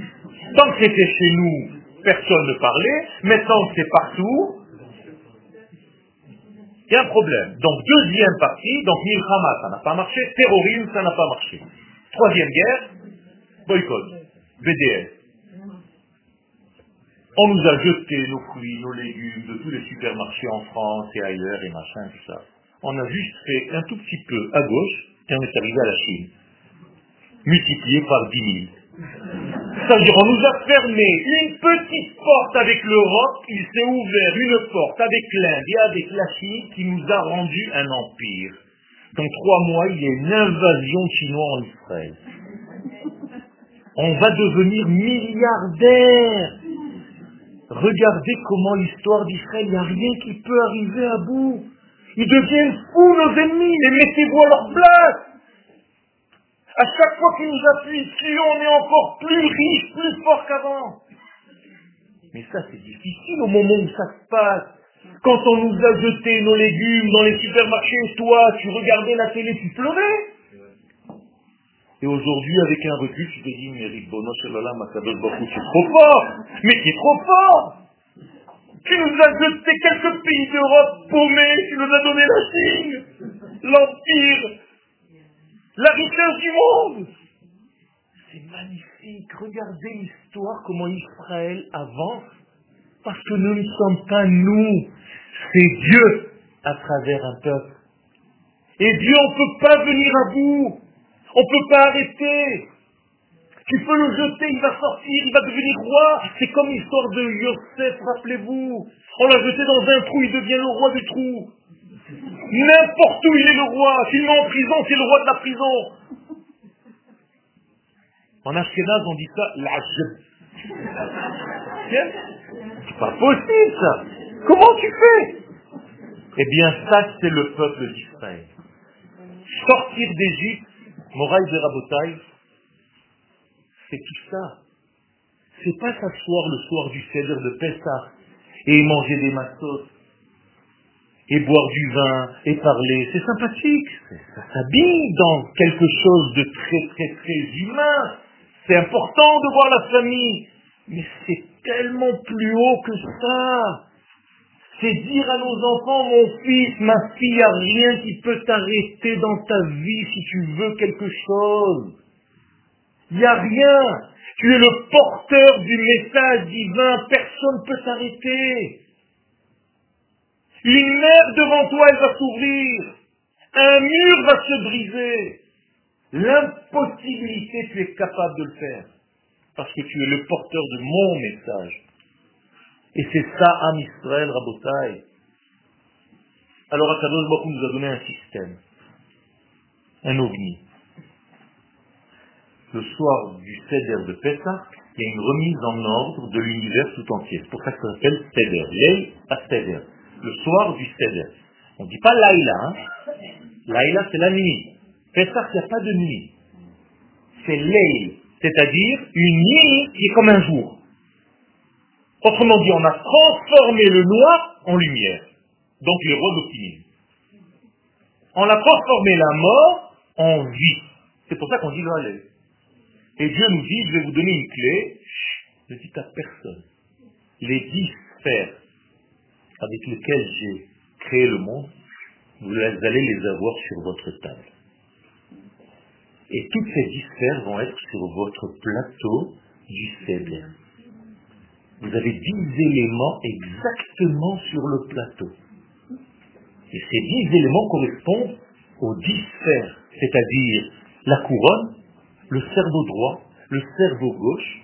Tant que c'était chez nous, personne ne parlait, maintenant que c'est partout, il y a un problème. Donc deuxième partie, donc Milchama, ça n'a pas marché, terrorisme, ça n'a pas marché. Troisième guerre, boycott, BDS. On nous a jeté nos fruits, nos légumes de tous les supermarchés en France et ailleurs et machin, tout ça. On a juste fait un tout petit peu à gauche et on est arrivé à la Chine. Multiplié par 10 000. C'est-à-dire, on nous a fermé une petite porte avec l'Europe, il s'est ouvert une porte avec l'Inde et avec la Chine qui nous a rendu un empire. Dans trois mois, il y a une invasion chinoise en Israël. On va devenir milliardaires. Regardez comment l'histoire d'Israël, il n'y a rien qui peut arriver à bout. Ils deviennent fous, nos ennemis, et mettez-vous à leur place. À chaque fois qu'ils nous appuient dessus, on est encore plus riche, plus fort qu'avant. Mais ça, c'est difficile au moment où ça se passe. Quand on nous a jeté nos légumes dans les supermarchés, toi, tu regardais la télé, tu pleurais. Et aujourd'hui, avec un recul, tu te dis, mais Ribono Shalala, Makadosh Bakou, c'est trop fort Mais c'est trop fort? Tu nous as jeté quelques pays d'Europe paumés, tu nous as donné la Chine, l'Empire, la richesse du monde. C'est magnifique. Regardez l'histoire, comment Israël avance. Parce que nous ne sommes pas nous, c'est Dieu à travers un peuple. Et Dieu, on ne peut pas venir à bout. On ne peut pas arrêter. Tu peux le jeter, il va sortir, il va devenir roi. C'est comme l'histoire de Yosef, rappelez-vous. On l'a jeté dans un trou, il devient le roi du trou. N'importe où il est le roi. S'il met en prison, c'est le roi de la prison. En Ashkenaz, on dit ça, l'ajeb. C'est pas possible, ça. Comment tu fais? Eh bien, ça, c'est le peuple d'Israël. Sortir d'Égypte, Moraï de Rabotaï, c'est tout ça. C'est pas s'asseoir le soir du Seder de Pessah et manger des massos et boire du vin et parler. C'est sympathique. Ça s'habille dans quelque chose de très très très humain. C'est important de voir la famille. Mais c'est tellement plus haut que ça. C'est dire à nos enfants, mon fils, ma fille, il n'y a rien qui peut t'arrêter dans ta vie si tu veux quelque chose. Il n'y a rien. Tu es le porteur du message divin. Personne ne peut t'arrêter. Une mer devant toi, elle va s'ouvrir. Un mur va se briser. L'impossibilité, tu es capable de le faire. Parce que tu es le porteur de mon message. Et c'est ça, Am Israël, Rabotai. Alors Akadosh Baruch nous a donné un système. Un ovni le soir du Seder de Pessah, il y a une remise en ordre de l'univers tout entier. C'est pour ça que ça s'appelle Seder. À Seder. Le soir du Seder. On ne dit pas Laïla. Hein. Laïla, c'est la nuit. Pessah, il n'y a pas de nuit. C'est Leil. C'est-à-dire une nuit qui est comme un jour. Autrement dit, on a transformé le noir en lumière. Donc les rois d'optimisme. On a transformé la mort en vie. C'est pour ça qu'on dit Laïla. Et Dieu nous dit, je vais vous donner une clé, ne dites à personne. Les dix sphères avec lesquelles j'ai créé le monde, vous allez les avoir sur votre table. Et toutes ces dix sphères vont être sur votre plateau du CDR. Vous avez dix éléments exactement sur le plateau. Et ces dix éléments correspondent aux dix sphères, c'est-à-dire la couronne, le cerveau droit, le cerveau gauche,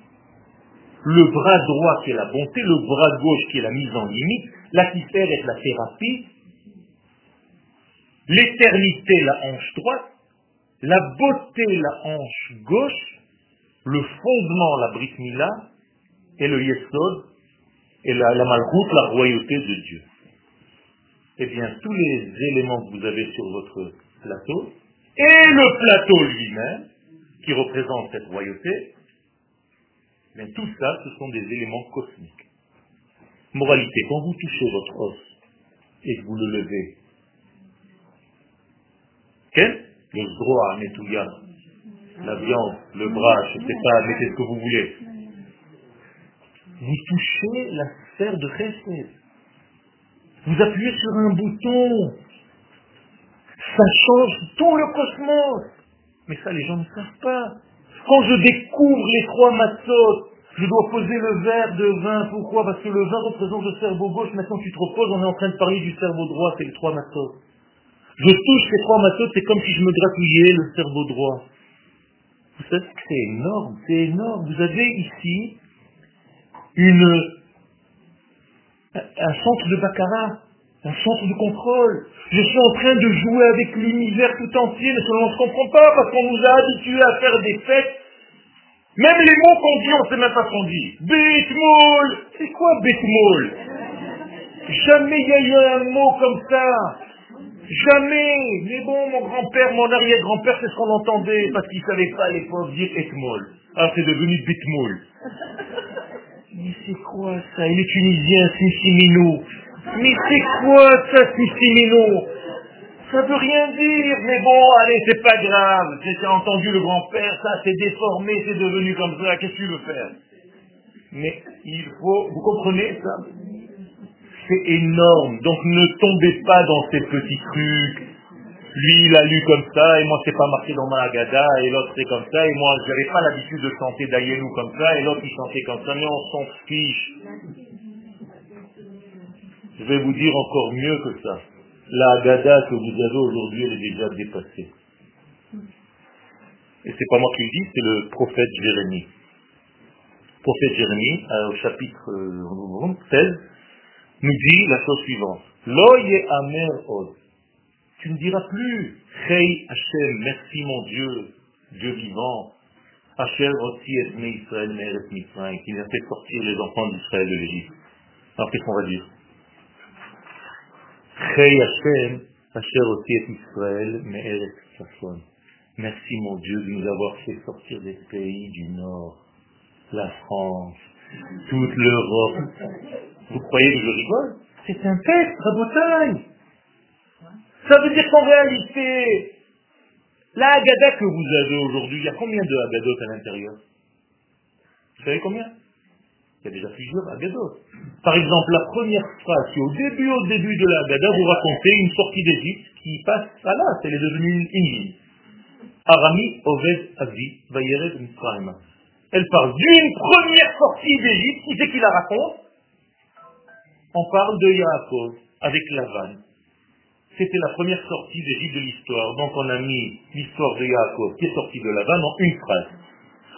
le bras droit qui est la bonté, le bras gauche qui est la mise en limite, l'aquifère est la thérapie, l'éternité la hanche droite, la beauté la hanche gauche, le fondement la brit et le yesod et la, la la royauté de Dieu. Eh bien, tous les éléments que vous avez sur votre plateau, et le plateau lui-même, qui représente cette royauté, mais tout ça, ce sont des éléments cosmiques. Moralité, quand vous touchez votre os et que vous le levez, Le droit, la viande, le bras, je ne sais pas, mettez ce que vous voulez? Vous touchez la sphère de Chesed. Vous appuyez sur un bouton. Ça change tout le cosmos. Mais ça, les gens ne savent pas. Quand je découvre les trois matzot, je dois poser le verre de vin. Pourquoi? Parce que le vin représente le cerveau gauche. Maintenant, tu te reposes, on est en train de parler du cerveau droit, c'est les trois matzot. Je touche ces trois matzot, c'est comme si je me gratouillais le cerveau droit. Vous savez que c'est énorme, c'est énorme. Vous avez ici un centre de baccarat un centre de contrôle. Je suis en train de jouer avec l'univers tout entier, mais on ne se comprend pas parce qu'on nous a habitués à faire des fêtes. Même les mots qu'on dit, on ne sait même pas ce qu'on dit. Bitmoul C'est quoi bitmoul Jamais il y a eu un mot comme ça. Jamais. Mais bon, mon grand-père, mon arrière-grand-père, c'est ce qu'on entendait parce qu'ils ne savaient pas à l'époque dire etmol. Alors c'est devenu bitmoul. Mais c'est quoi ça? Il est tunisien, Sissimino. Mais c'est quoi ça, Sissimino Ça veut rien dire, mais bon, allez, c'est pas grave. J'ai entendu le grand-père, ça s'est déformé, c'est devenu comme ça, qu'est-ce que tu veux faire? Mais il faut, vous comprenez ça? C'est énorme. Donc ne tombez pas dans ces petits trucs. Lui, il a lu comme ça, et moi, c'est pas marqué dans ma Agada, et l'autre, c'est comme ça, et moi, j'avais pas l'habitude de chanter Dayenu comme ça, et l'autre, il chantait comme ça, mais on s'en fiche. Je vais vous dire encore mieux que ça. La Agada que vous avez aujourd'hui, elle est déjà dépassée. Et c'est pas moi qui le dis, c'est le prophète Jérémie. Le prophète Jérémie, euh, au chapitre 16, euh, nous dit la chose suivante. Tu ne diras plus, Hey Hashem, merci mon Dieu, Dieu vivant, Hashem aussi et Israël, Meret Mitzrayim, qui a fait sortir les enfants d'Israël de l'Égypte. Alors qu'est-ce qu'on va dire? Hey Hashem, Hashem aussi et Israël, Meret Safon. Merci mon Dieu de nous avoir fait sortir des pays du Nord, la France, toute l'Europe. Vous croyez que je rigole? C'est un texte, Bretagne. Ça veut dire qu'en réalité, la Haggadah que vous avez aujourd'hui, il y a combien de Haggadot à l'intérieur? Vous savez combien? Il y a déjà plusieurs Haggadot. Par exemple, la première phrase, au début, au début de la Haggadah, vous racontez une sortie d'Égypte qui passe à là, elle est devenue une ligne. Arami Oved Avi Vayered Mitzrayim. Elle parle d'une première sortie d'Égypte, qui c'est qui la raconte? On parle de Yaakov avec Lavan. C'était la première sortie d'Égypte de l'histoire. Donc on a mis l'histoire de Yaakov qui est sorti de Lavan en une phrase.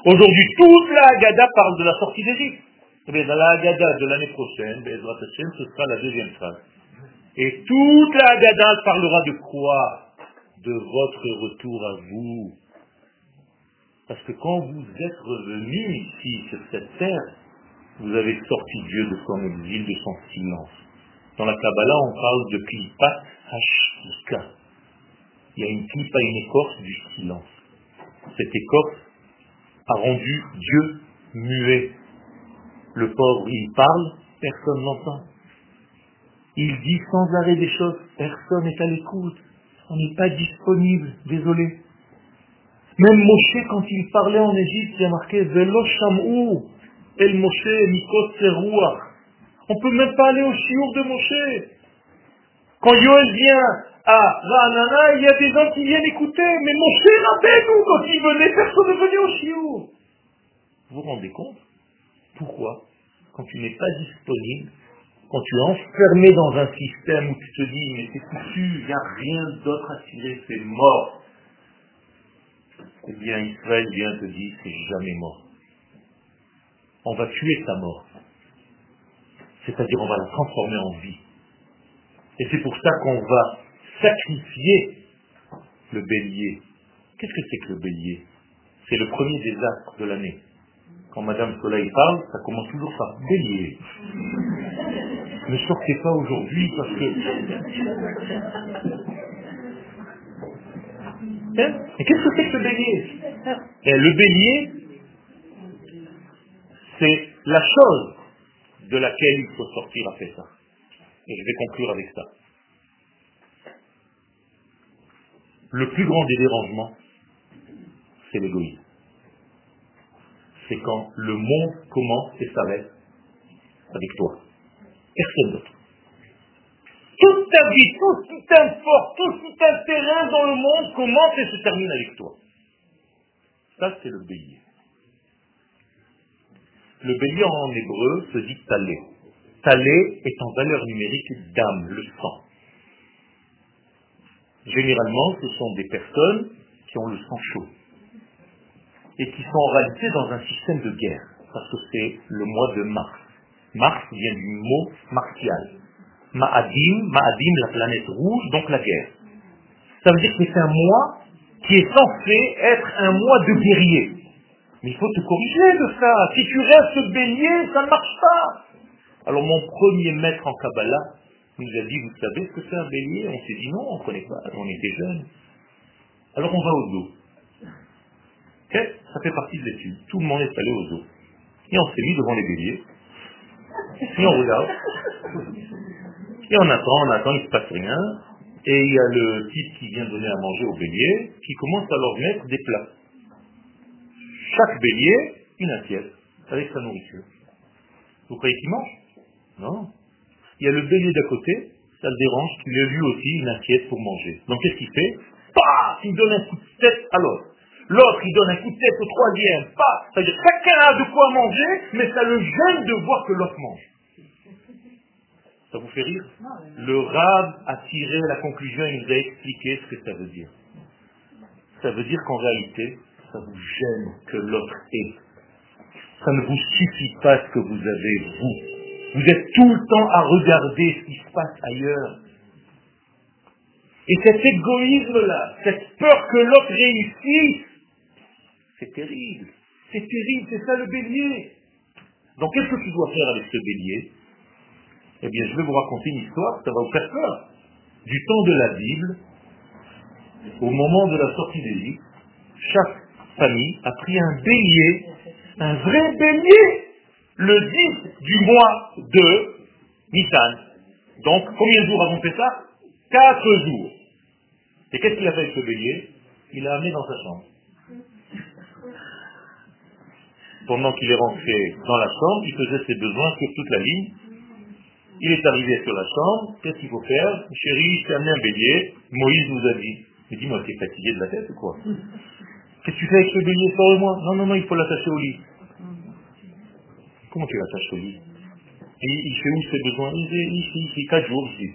Aujourd'hui, toute la Haggadah parle de la sortie d'Égypte. Mais dans la Haggadah de l'année prochaine, ce sera la deuxième phrase. Et toute la Haggadah parlera de quoi? De votre retour à vous, parce que quand vous êtes revenu ici, sur cette terre, vous avez sorti Dieu de son exil, de son silence. Dans la Kabbalah, on parle de hashika. Il y a une klipa, une écorce du silence. Cette écorce a rendu Dieu muet. Le pauvre, il parle, personne n'entend. Il dit sans arrêt des choses, personne n'est à l'écoute. On n'est pas disponible, désolé. Même Moshe, quand il parlait en Égypte, il y a marqué Velo Shamou, El Moshe, Mikot. On ne peut même pas aller au chiour de Moshe. Quand Yoel vient à Ranana, il y a des gens qui viennent écouter, mais Moshe nous quand il venait, personne ne venait au chiour. Vous vous rendez compte Pourquoi Quand tu n'es pas disponible, quand tu es enfermé dans un système où tu te dis, mais c'est foutu, il n'y a rien d'autre à tirer, c'est mort eh bien Israël vient te dire, c'est jamais mort. On va tuer sa mort. C'est-à-dire on va la transformer en vie. Et c'est pour ça qu'on va sacrifier le bélier. Qu'est-ce que c'est que le bélier? C'est le premier désastre de l'année. Quand Madame Soleil parle, ça commence toujours par bélier. Ne sortez pas aujourd'hui parce que Hein? Et qu'est-ce que c'est que le bélier? Et Le bélier, c'est la chose de laquelle il faut sortir après ça. Et je vais conclure avec ça. Le plus grand des dérangements, c'est l'égoïsme. C'est quand le monde commence et s'arrête avec toi. Personne d'autre toute ta vie, tout ce qui t'importe, tout ce qui t'intéresse dans le monde commence et se termine avec toi. Ça, c'est le bélier. Le bélier en hébreu se dit talé. Talé est en valeur numérique d'âme, le sang. Généralement, ce sont des personnes qui ont le sang chaud et qui sont en réalité dans un système de guerre, parce que c'est le mois de mars. Mars vient du mot martial. Ma'adim, Ma'adim, la planète rouge, donc la guerre. Ça veut dire que c'est un mois qui est censé être un mois de guerrier. Mais il faut te corriger de ça. Si tu restes bélier, ça ne marche pas. Alors mon premier maître en Kabbalah nous a dit, vous savez ce que c'est un bélier? On s'est dit non, on ne connaît pas, on était jeunes. Alors on va au zoo. Ça fait partie de l'étude. Tout le monde est allé au zoo. Et on s'est mis devant les béliers. Et on regarde. Et on attend, on attend, il ne se passe rien. Et il y a le type qui vient donner à manger au bélier, qui commence à leur mettre des plats. Chaque bélier, une assiette, avec sa nourriture. Vous croyez qu'il mange? Non. il y a le bélier d'à côté, ça le dérange qu'il ait lui aussi une assiette pour manger. Donc qu'est-ce qu'il fait? Paf Il donne un coup de tête à l'autre. L'autre, il donne un coup de tête au troisième. Paf C'est-à-dire chacun a de quoi manger, mais ça le gêne de voir que l'autre mange. Ça vous fait rire? Le rab a tiré la conclusion et nous a expliqué ce que ça veut dire. Ça veut dire qu'en réalité, ça vous gêne que l'autre ait. Ça ne vous suffit pas ce que vous avez, vous. Vous êtes tout le temps à regarder ce qui se passe ailleurs. Et cet égoïsme-là, cette peur que l'autre réussisse, c'est terrible. C'est terrible, c'est ça le bélier. Donc qu'est-ce que tu dois faire avec ce bélier? Eh bien, je vais vous raconter une histoire, ça va vous faire peur. Du temps de la Bible, au moment de la sortie d'Égypte, chaque famille a pris un bélier, un vrai bélier, le 10 du mois de Nissan. Donc, combien de jours avons fait ça? Quatre jours. Et qu'est-ce qu'il a fait avec ce bélier Il l'a amené dans sa chambre. Pendant qu'il est rentré dans la chambre, il faisait ses besoins sur toute la ligne. Il est arrivé sur la chambre. Qu'est-ce qu'il faut faire? Chérie, je t'ai amené un bélier. Moïse nous a dit. Mais dis-moi, t'es fatigué de la tête ou quoi Qu'est-ce que tu fais avec ce bélier? Sors-le-moi. Non, non, non, il faut l'attacher au lit. Comment tu l'attaches au lit Et il fait où ses besoins Il fait ici, ici, quatre jours ici.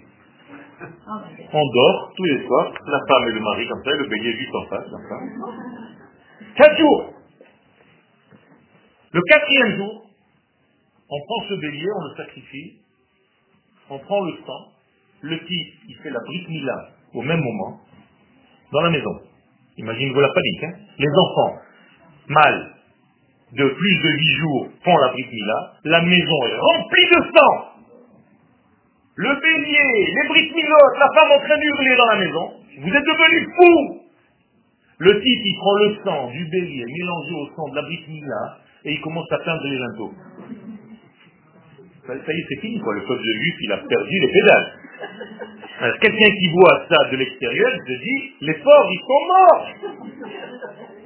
On dort tous les soirs, la femme et le mari comme ça, le bélier juste en face, comme ça. Quatre jours Le quatrième jour, on prend ce bélier, on le sacrifie, on prend le sang, le type, il fait la brique mila au même moment, dans la maison. Imaginez-vous la panique, hein Les enfants, mâles, de plus de huit jours, font la brique mila, la maison est remplie de sang le bélier, les milotes, la femme en train d'hurler dans la maison. Vous êtes devenus fous Le type, il prend le sang du bélier mélangé au sang de la brique mila et il commence à peindre les linteaux. Ça, y est, c'est fini, quoi. Le peuple de juif, il a perdu les pédales. Quelqu'un qui voit ça de l'extérieur, se dit, les pauvres, ils sont morts.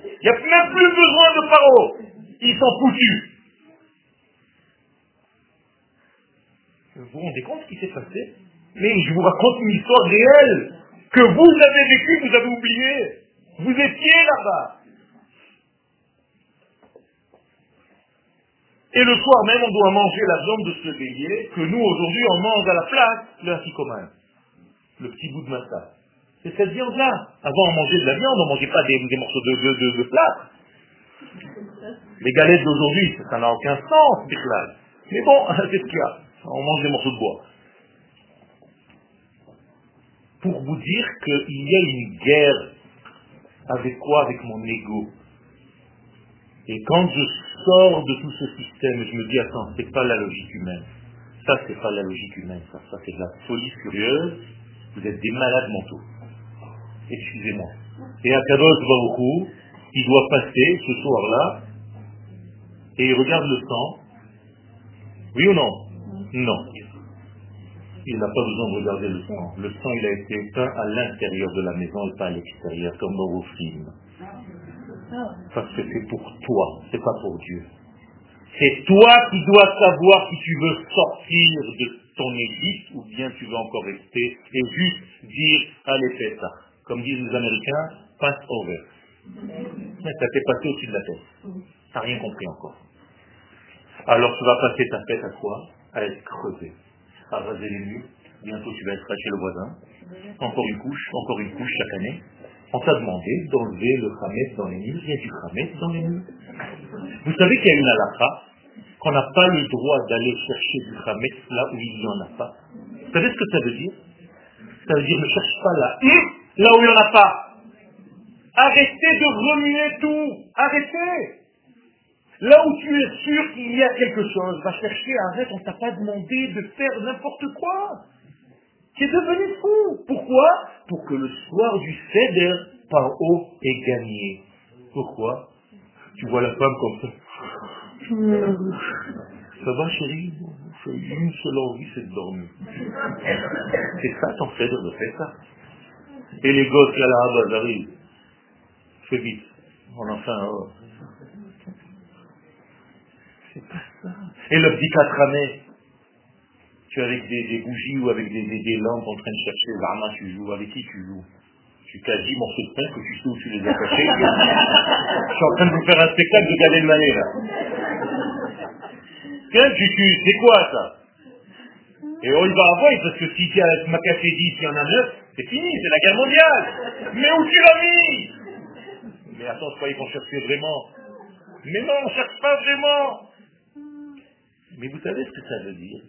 Il n'y a même plus besoin de paro. Ils sont foutus. Vous vous rendez compte ce qui s'est passé? Mais je vous raconte une histoire réelle que vous avez vécue, vous avez oublié. Vous étiez là-bas. Et le soir même, on doit manger la viande de ce bélier que nous, aujourd'hui, on mange à la place le commun. Le petit bout de massa. C'est cette viande-là. Avant, on mangeait de la viande, on ne mangeait pas des, morceaux de, de, de, Les galettes d'aujourd'hui, ça n'a aucun sens, Mais bon, c'est ce qu'il y a? On mange des morceaux de bois. Pour vous dire qu'il y a une guerre avec quoi? Avec mon ego. Et quand je sors de tout ce système, je me dis, attends, c'est pas la logique humaine. Ça, c'est pas la logique humaine, ça, ça c'est de la folie furieuse. Vous êtes des malades mentaux. Excusez-moi. Et à Kadosh Baruchou, il doit passer ce soir-là, et il regarde le sang. Oui ou non? Non. Il n'a pas besoin de regarder le sang. Le sang, il a été éteint à l'intérieur de la maison et pas à l'extérieur, comme dans vos films. Parce que c'est pour toi, c'est pas pour Dieu. C'est toi qui dois savoir si tu veux sortir de ton Égypte ou bien tu veux encore rester et juste dire, allez, fais ça. Comme disent les Américains, pass over. Ça t'est passé au-dessus de la tête. T'as rien compris encore. Alors tu vas passer ta tête à quoi? À être crevé, à raser les murs. Bientôt tu vas être chez le voisin. Encore une couche, encore une couche chaque année. On t'a demandé d'enlever le khamet dans les murs. Il y a du khamet dans les murs. Vous savez qu'il y a une halakha? Qu'on n'a pas le droit d'aller chercher du khamet là où il n'y en a pas. Vous savez ce que ça veut dire? Ça veut dire ne cherche pas là. Là où il n'y en a pas. Arrêtez de remuer tout. Arrêtez. Là où tu es sûr qu'il y a quelque chose, va chercher, arrête, on t'a pas demandé de faire n'importe quoi. Tu es devenu fou. Pourquoi? Pour que le soir du Seder, par haut, est gagné. Pourquoi? Tu vois la femme comme ça. Ça va chérie? J'ai une seule envie, c'est de dormir. C'est ça ton Seder de faire ça. Et les gosses là, là-bas, j'arrive. Vite. Ça. Et le petit années, Tu es avec des, bougies ou avec des, lampes en train de chercher l'arma, tu joues. Avec qui tu joues? Tu quasi morceau de pain que tu sais où tu les as cachés. Je suis en train de vous faire un spectacle de Gad Elmaleh là. Tiens, tu, tu, c'est quoi ça? Et on va avoir, parce que si tu as ma café 10, il y en a 9, c'est fini, c'est la guerre mondiale. Mais où tu l'as mis? Mais attends, je croyais qu'on cherchait vraiment. Mais non, on ne cherche pas vraiment. Mais vous savez ce que ça veut dire?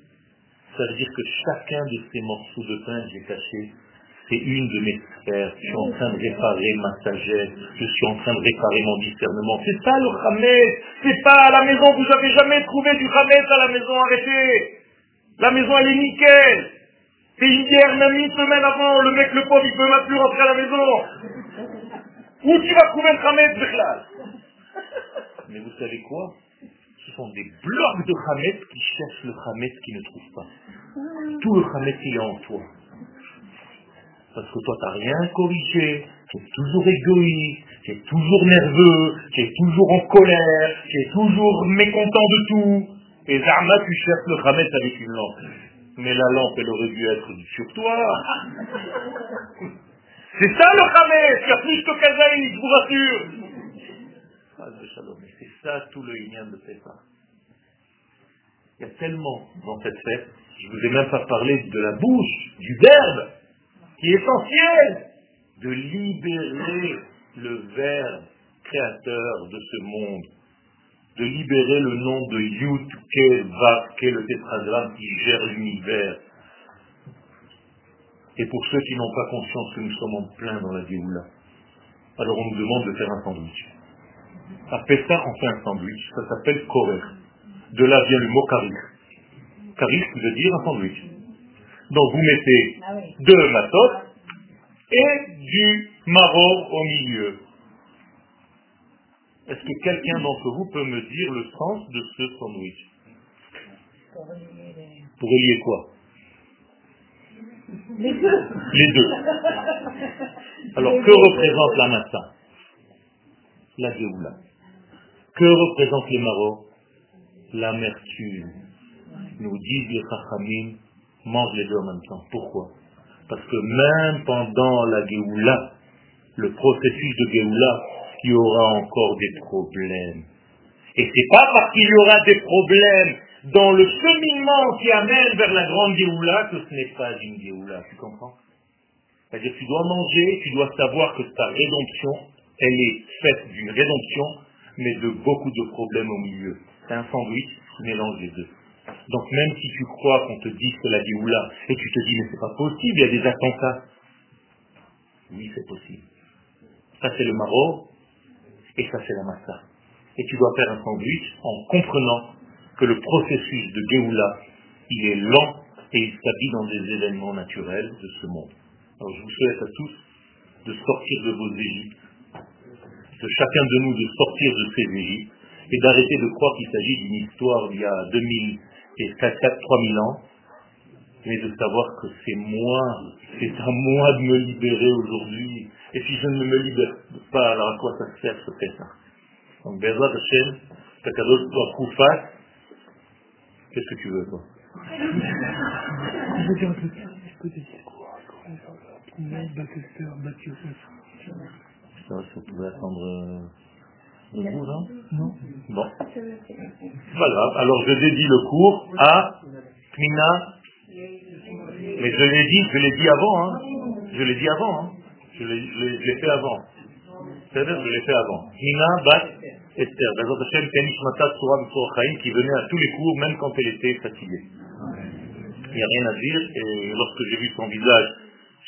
Ça veut dire que chacun de ces morceaux de pain que j'ai cachés, c'est une de mes sphères. Je suis en train de réparer ma sagesse. Je suis en train de réparer mon discernement. C'est ça le Hametz. C'est pas à la maison. Vous n'avez jamais trouvé du Hametz à la maison. Arrêtez. La maison, elle est nickel. C'est une même une semaine avant. Le mec, le pauvre, il peut même plus rentrer à la maison. Où tu vas trouver le Hametz, Bichlal Mais vous savez quoi? Ce sont des blocs de Hametz qui cherchent le Hametz qui ne trouve pas. Tout le Hametz, il est en toi. Parce que toi, tu n'as rien corrigé, tu es toujours égoïste, tu es toujours nerveux, tu es toujours en colère, tu es toujours mécontent de tout. Et Zarma, tu cherches le Hametz avec une lampe. Mais la lampe, elle aurait dû être sur toi. C'est ça le Hametz, il y a plus que Kazaï, je vous rassure. C'est ça tout le lien de Pessah. Il y a tellement dans cette fête, je ne vous ai même pas parlé de la bouche, du verbe, qui est essentiel, de libérer le verbe créateur de ce monde, de libérer le nom de Yud, Vav, Ke, le tétragramme qui gère l'univers. Et pour ceux qui n'ont pas conscience que nous sommes en plein dans la Géoula, alors on nous demande de faire un sandwich. À Pessah, on fait un sandwich, ça s'appelle korer. De là vient le mot karik. Karik veut dire un sandwich. Donc vous mettez ah deux matos et du marron au milieu. Est-ce que quelqu'un d'entre vous peut me dire le sens de ce sandwich? Pour relier quoi? Les deux. Les deux. Alors, que représente la massa? La Géoula. Que représentent les Marocs L'amertume. Nous disent les Chachamim, mange les deux en même temps. Pourquoi? Parce que même pendant la Géoula, le processus de Géoula, il y aura encore des problèmes. Et c'est pas parce qu'il y aura des problèmes dans le cheminement qui amène vers la grande Géoula que ce n'est pas une Géoula. Tu comprends? C'est-à-dire tu dois manger, tu dois savoir que ta rédemption, elle est faite d'une rédemption mais de beaucoup de problèmes au milieu. C'est un sandwich qui mélange les deux. Donc même si tu crois qu'on te dit que la là, et tu te dis mais c'est pas possible, il y a des attentats. Oui, c'est possible. Ça c'est le maro, et ça c'est la massa. Et tu dois faire un sandwich en comprenant que le processus de Géoula, il est lent et il s'habille dans des événements naturels de ce monde. Alors je vous souhaite à tous de sortir de vos Égyptes de chacun de nous de sortir de ces Égyptes et d'arrêter de croire qu'il s'agit d'une histoire d'il y a 2000 et 3000 ans, mais de savoir que c'est moi, c'est à moi de me libérer aujourd'hui. Et si je ne me libère pas, alors à quoi ça sert ce ça Donc, Bezat Hashem, doit Koufat, qu'est-ce que tu veux, toi Je veux dire un peu de discours, ça, ça pouvait attendre euh, le cours, non Non. Bon. Voilà. Alors je dédie le cours à Kmina. Mais je l'ai dit, je l'ai dit avant, hein. Je l'ai dit avant, hein. Je l'ai fait avant. C'est-à-dire, je l'ai fait avant. Kmina Bat Esther. Bezat Hashem, Kenishmata Surah Chaim, qui venait à tous les cours, même quand elle était fatiguée. Il n'y a rien à dire. Et lorsque j'ai vu son visage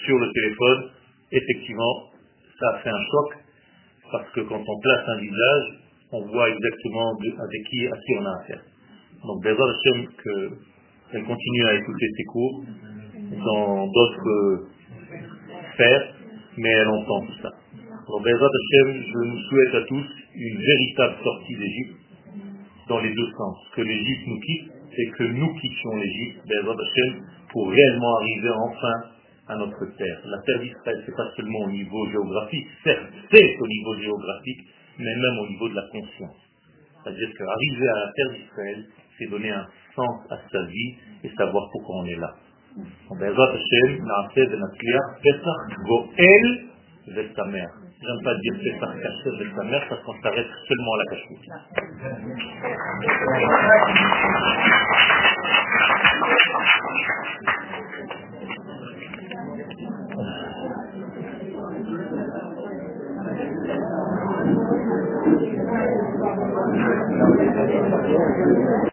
sur le téléphone, effectivement, ça a fait un choc, parce que quand on place un visage, on voit exactement avec qui, à qui on a affaire. Donc, Bézard Hashem, qu'elle continue à écouter ses cours dans d'autres sphères, mais elle entend tout ça. Donc, Bézard Hashem, je nous souhaite à tous une véritable sortie d'Égypte dans les deux sens. Que l'Égypte nous quitte et que nous quittions l'Égypte, ben, pour réellement arriver enfin à notre terre. La terre d'Israël, c'est pas seulement au niveau géographique, certes, c'est au niveau géographique, mais même au niveau de la conscience. C'est-à-dire qu'arriver à la terre d'Israël, c'est donner un sens à sa vie et savoir pourquoi on est là. En Hashem, Naaseh Benatlia, Pesach Goel Vesamer. J'aime pas dire c'est par cachette de sa mère parce qu'on s'arrête seulement à la cachette.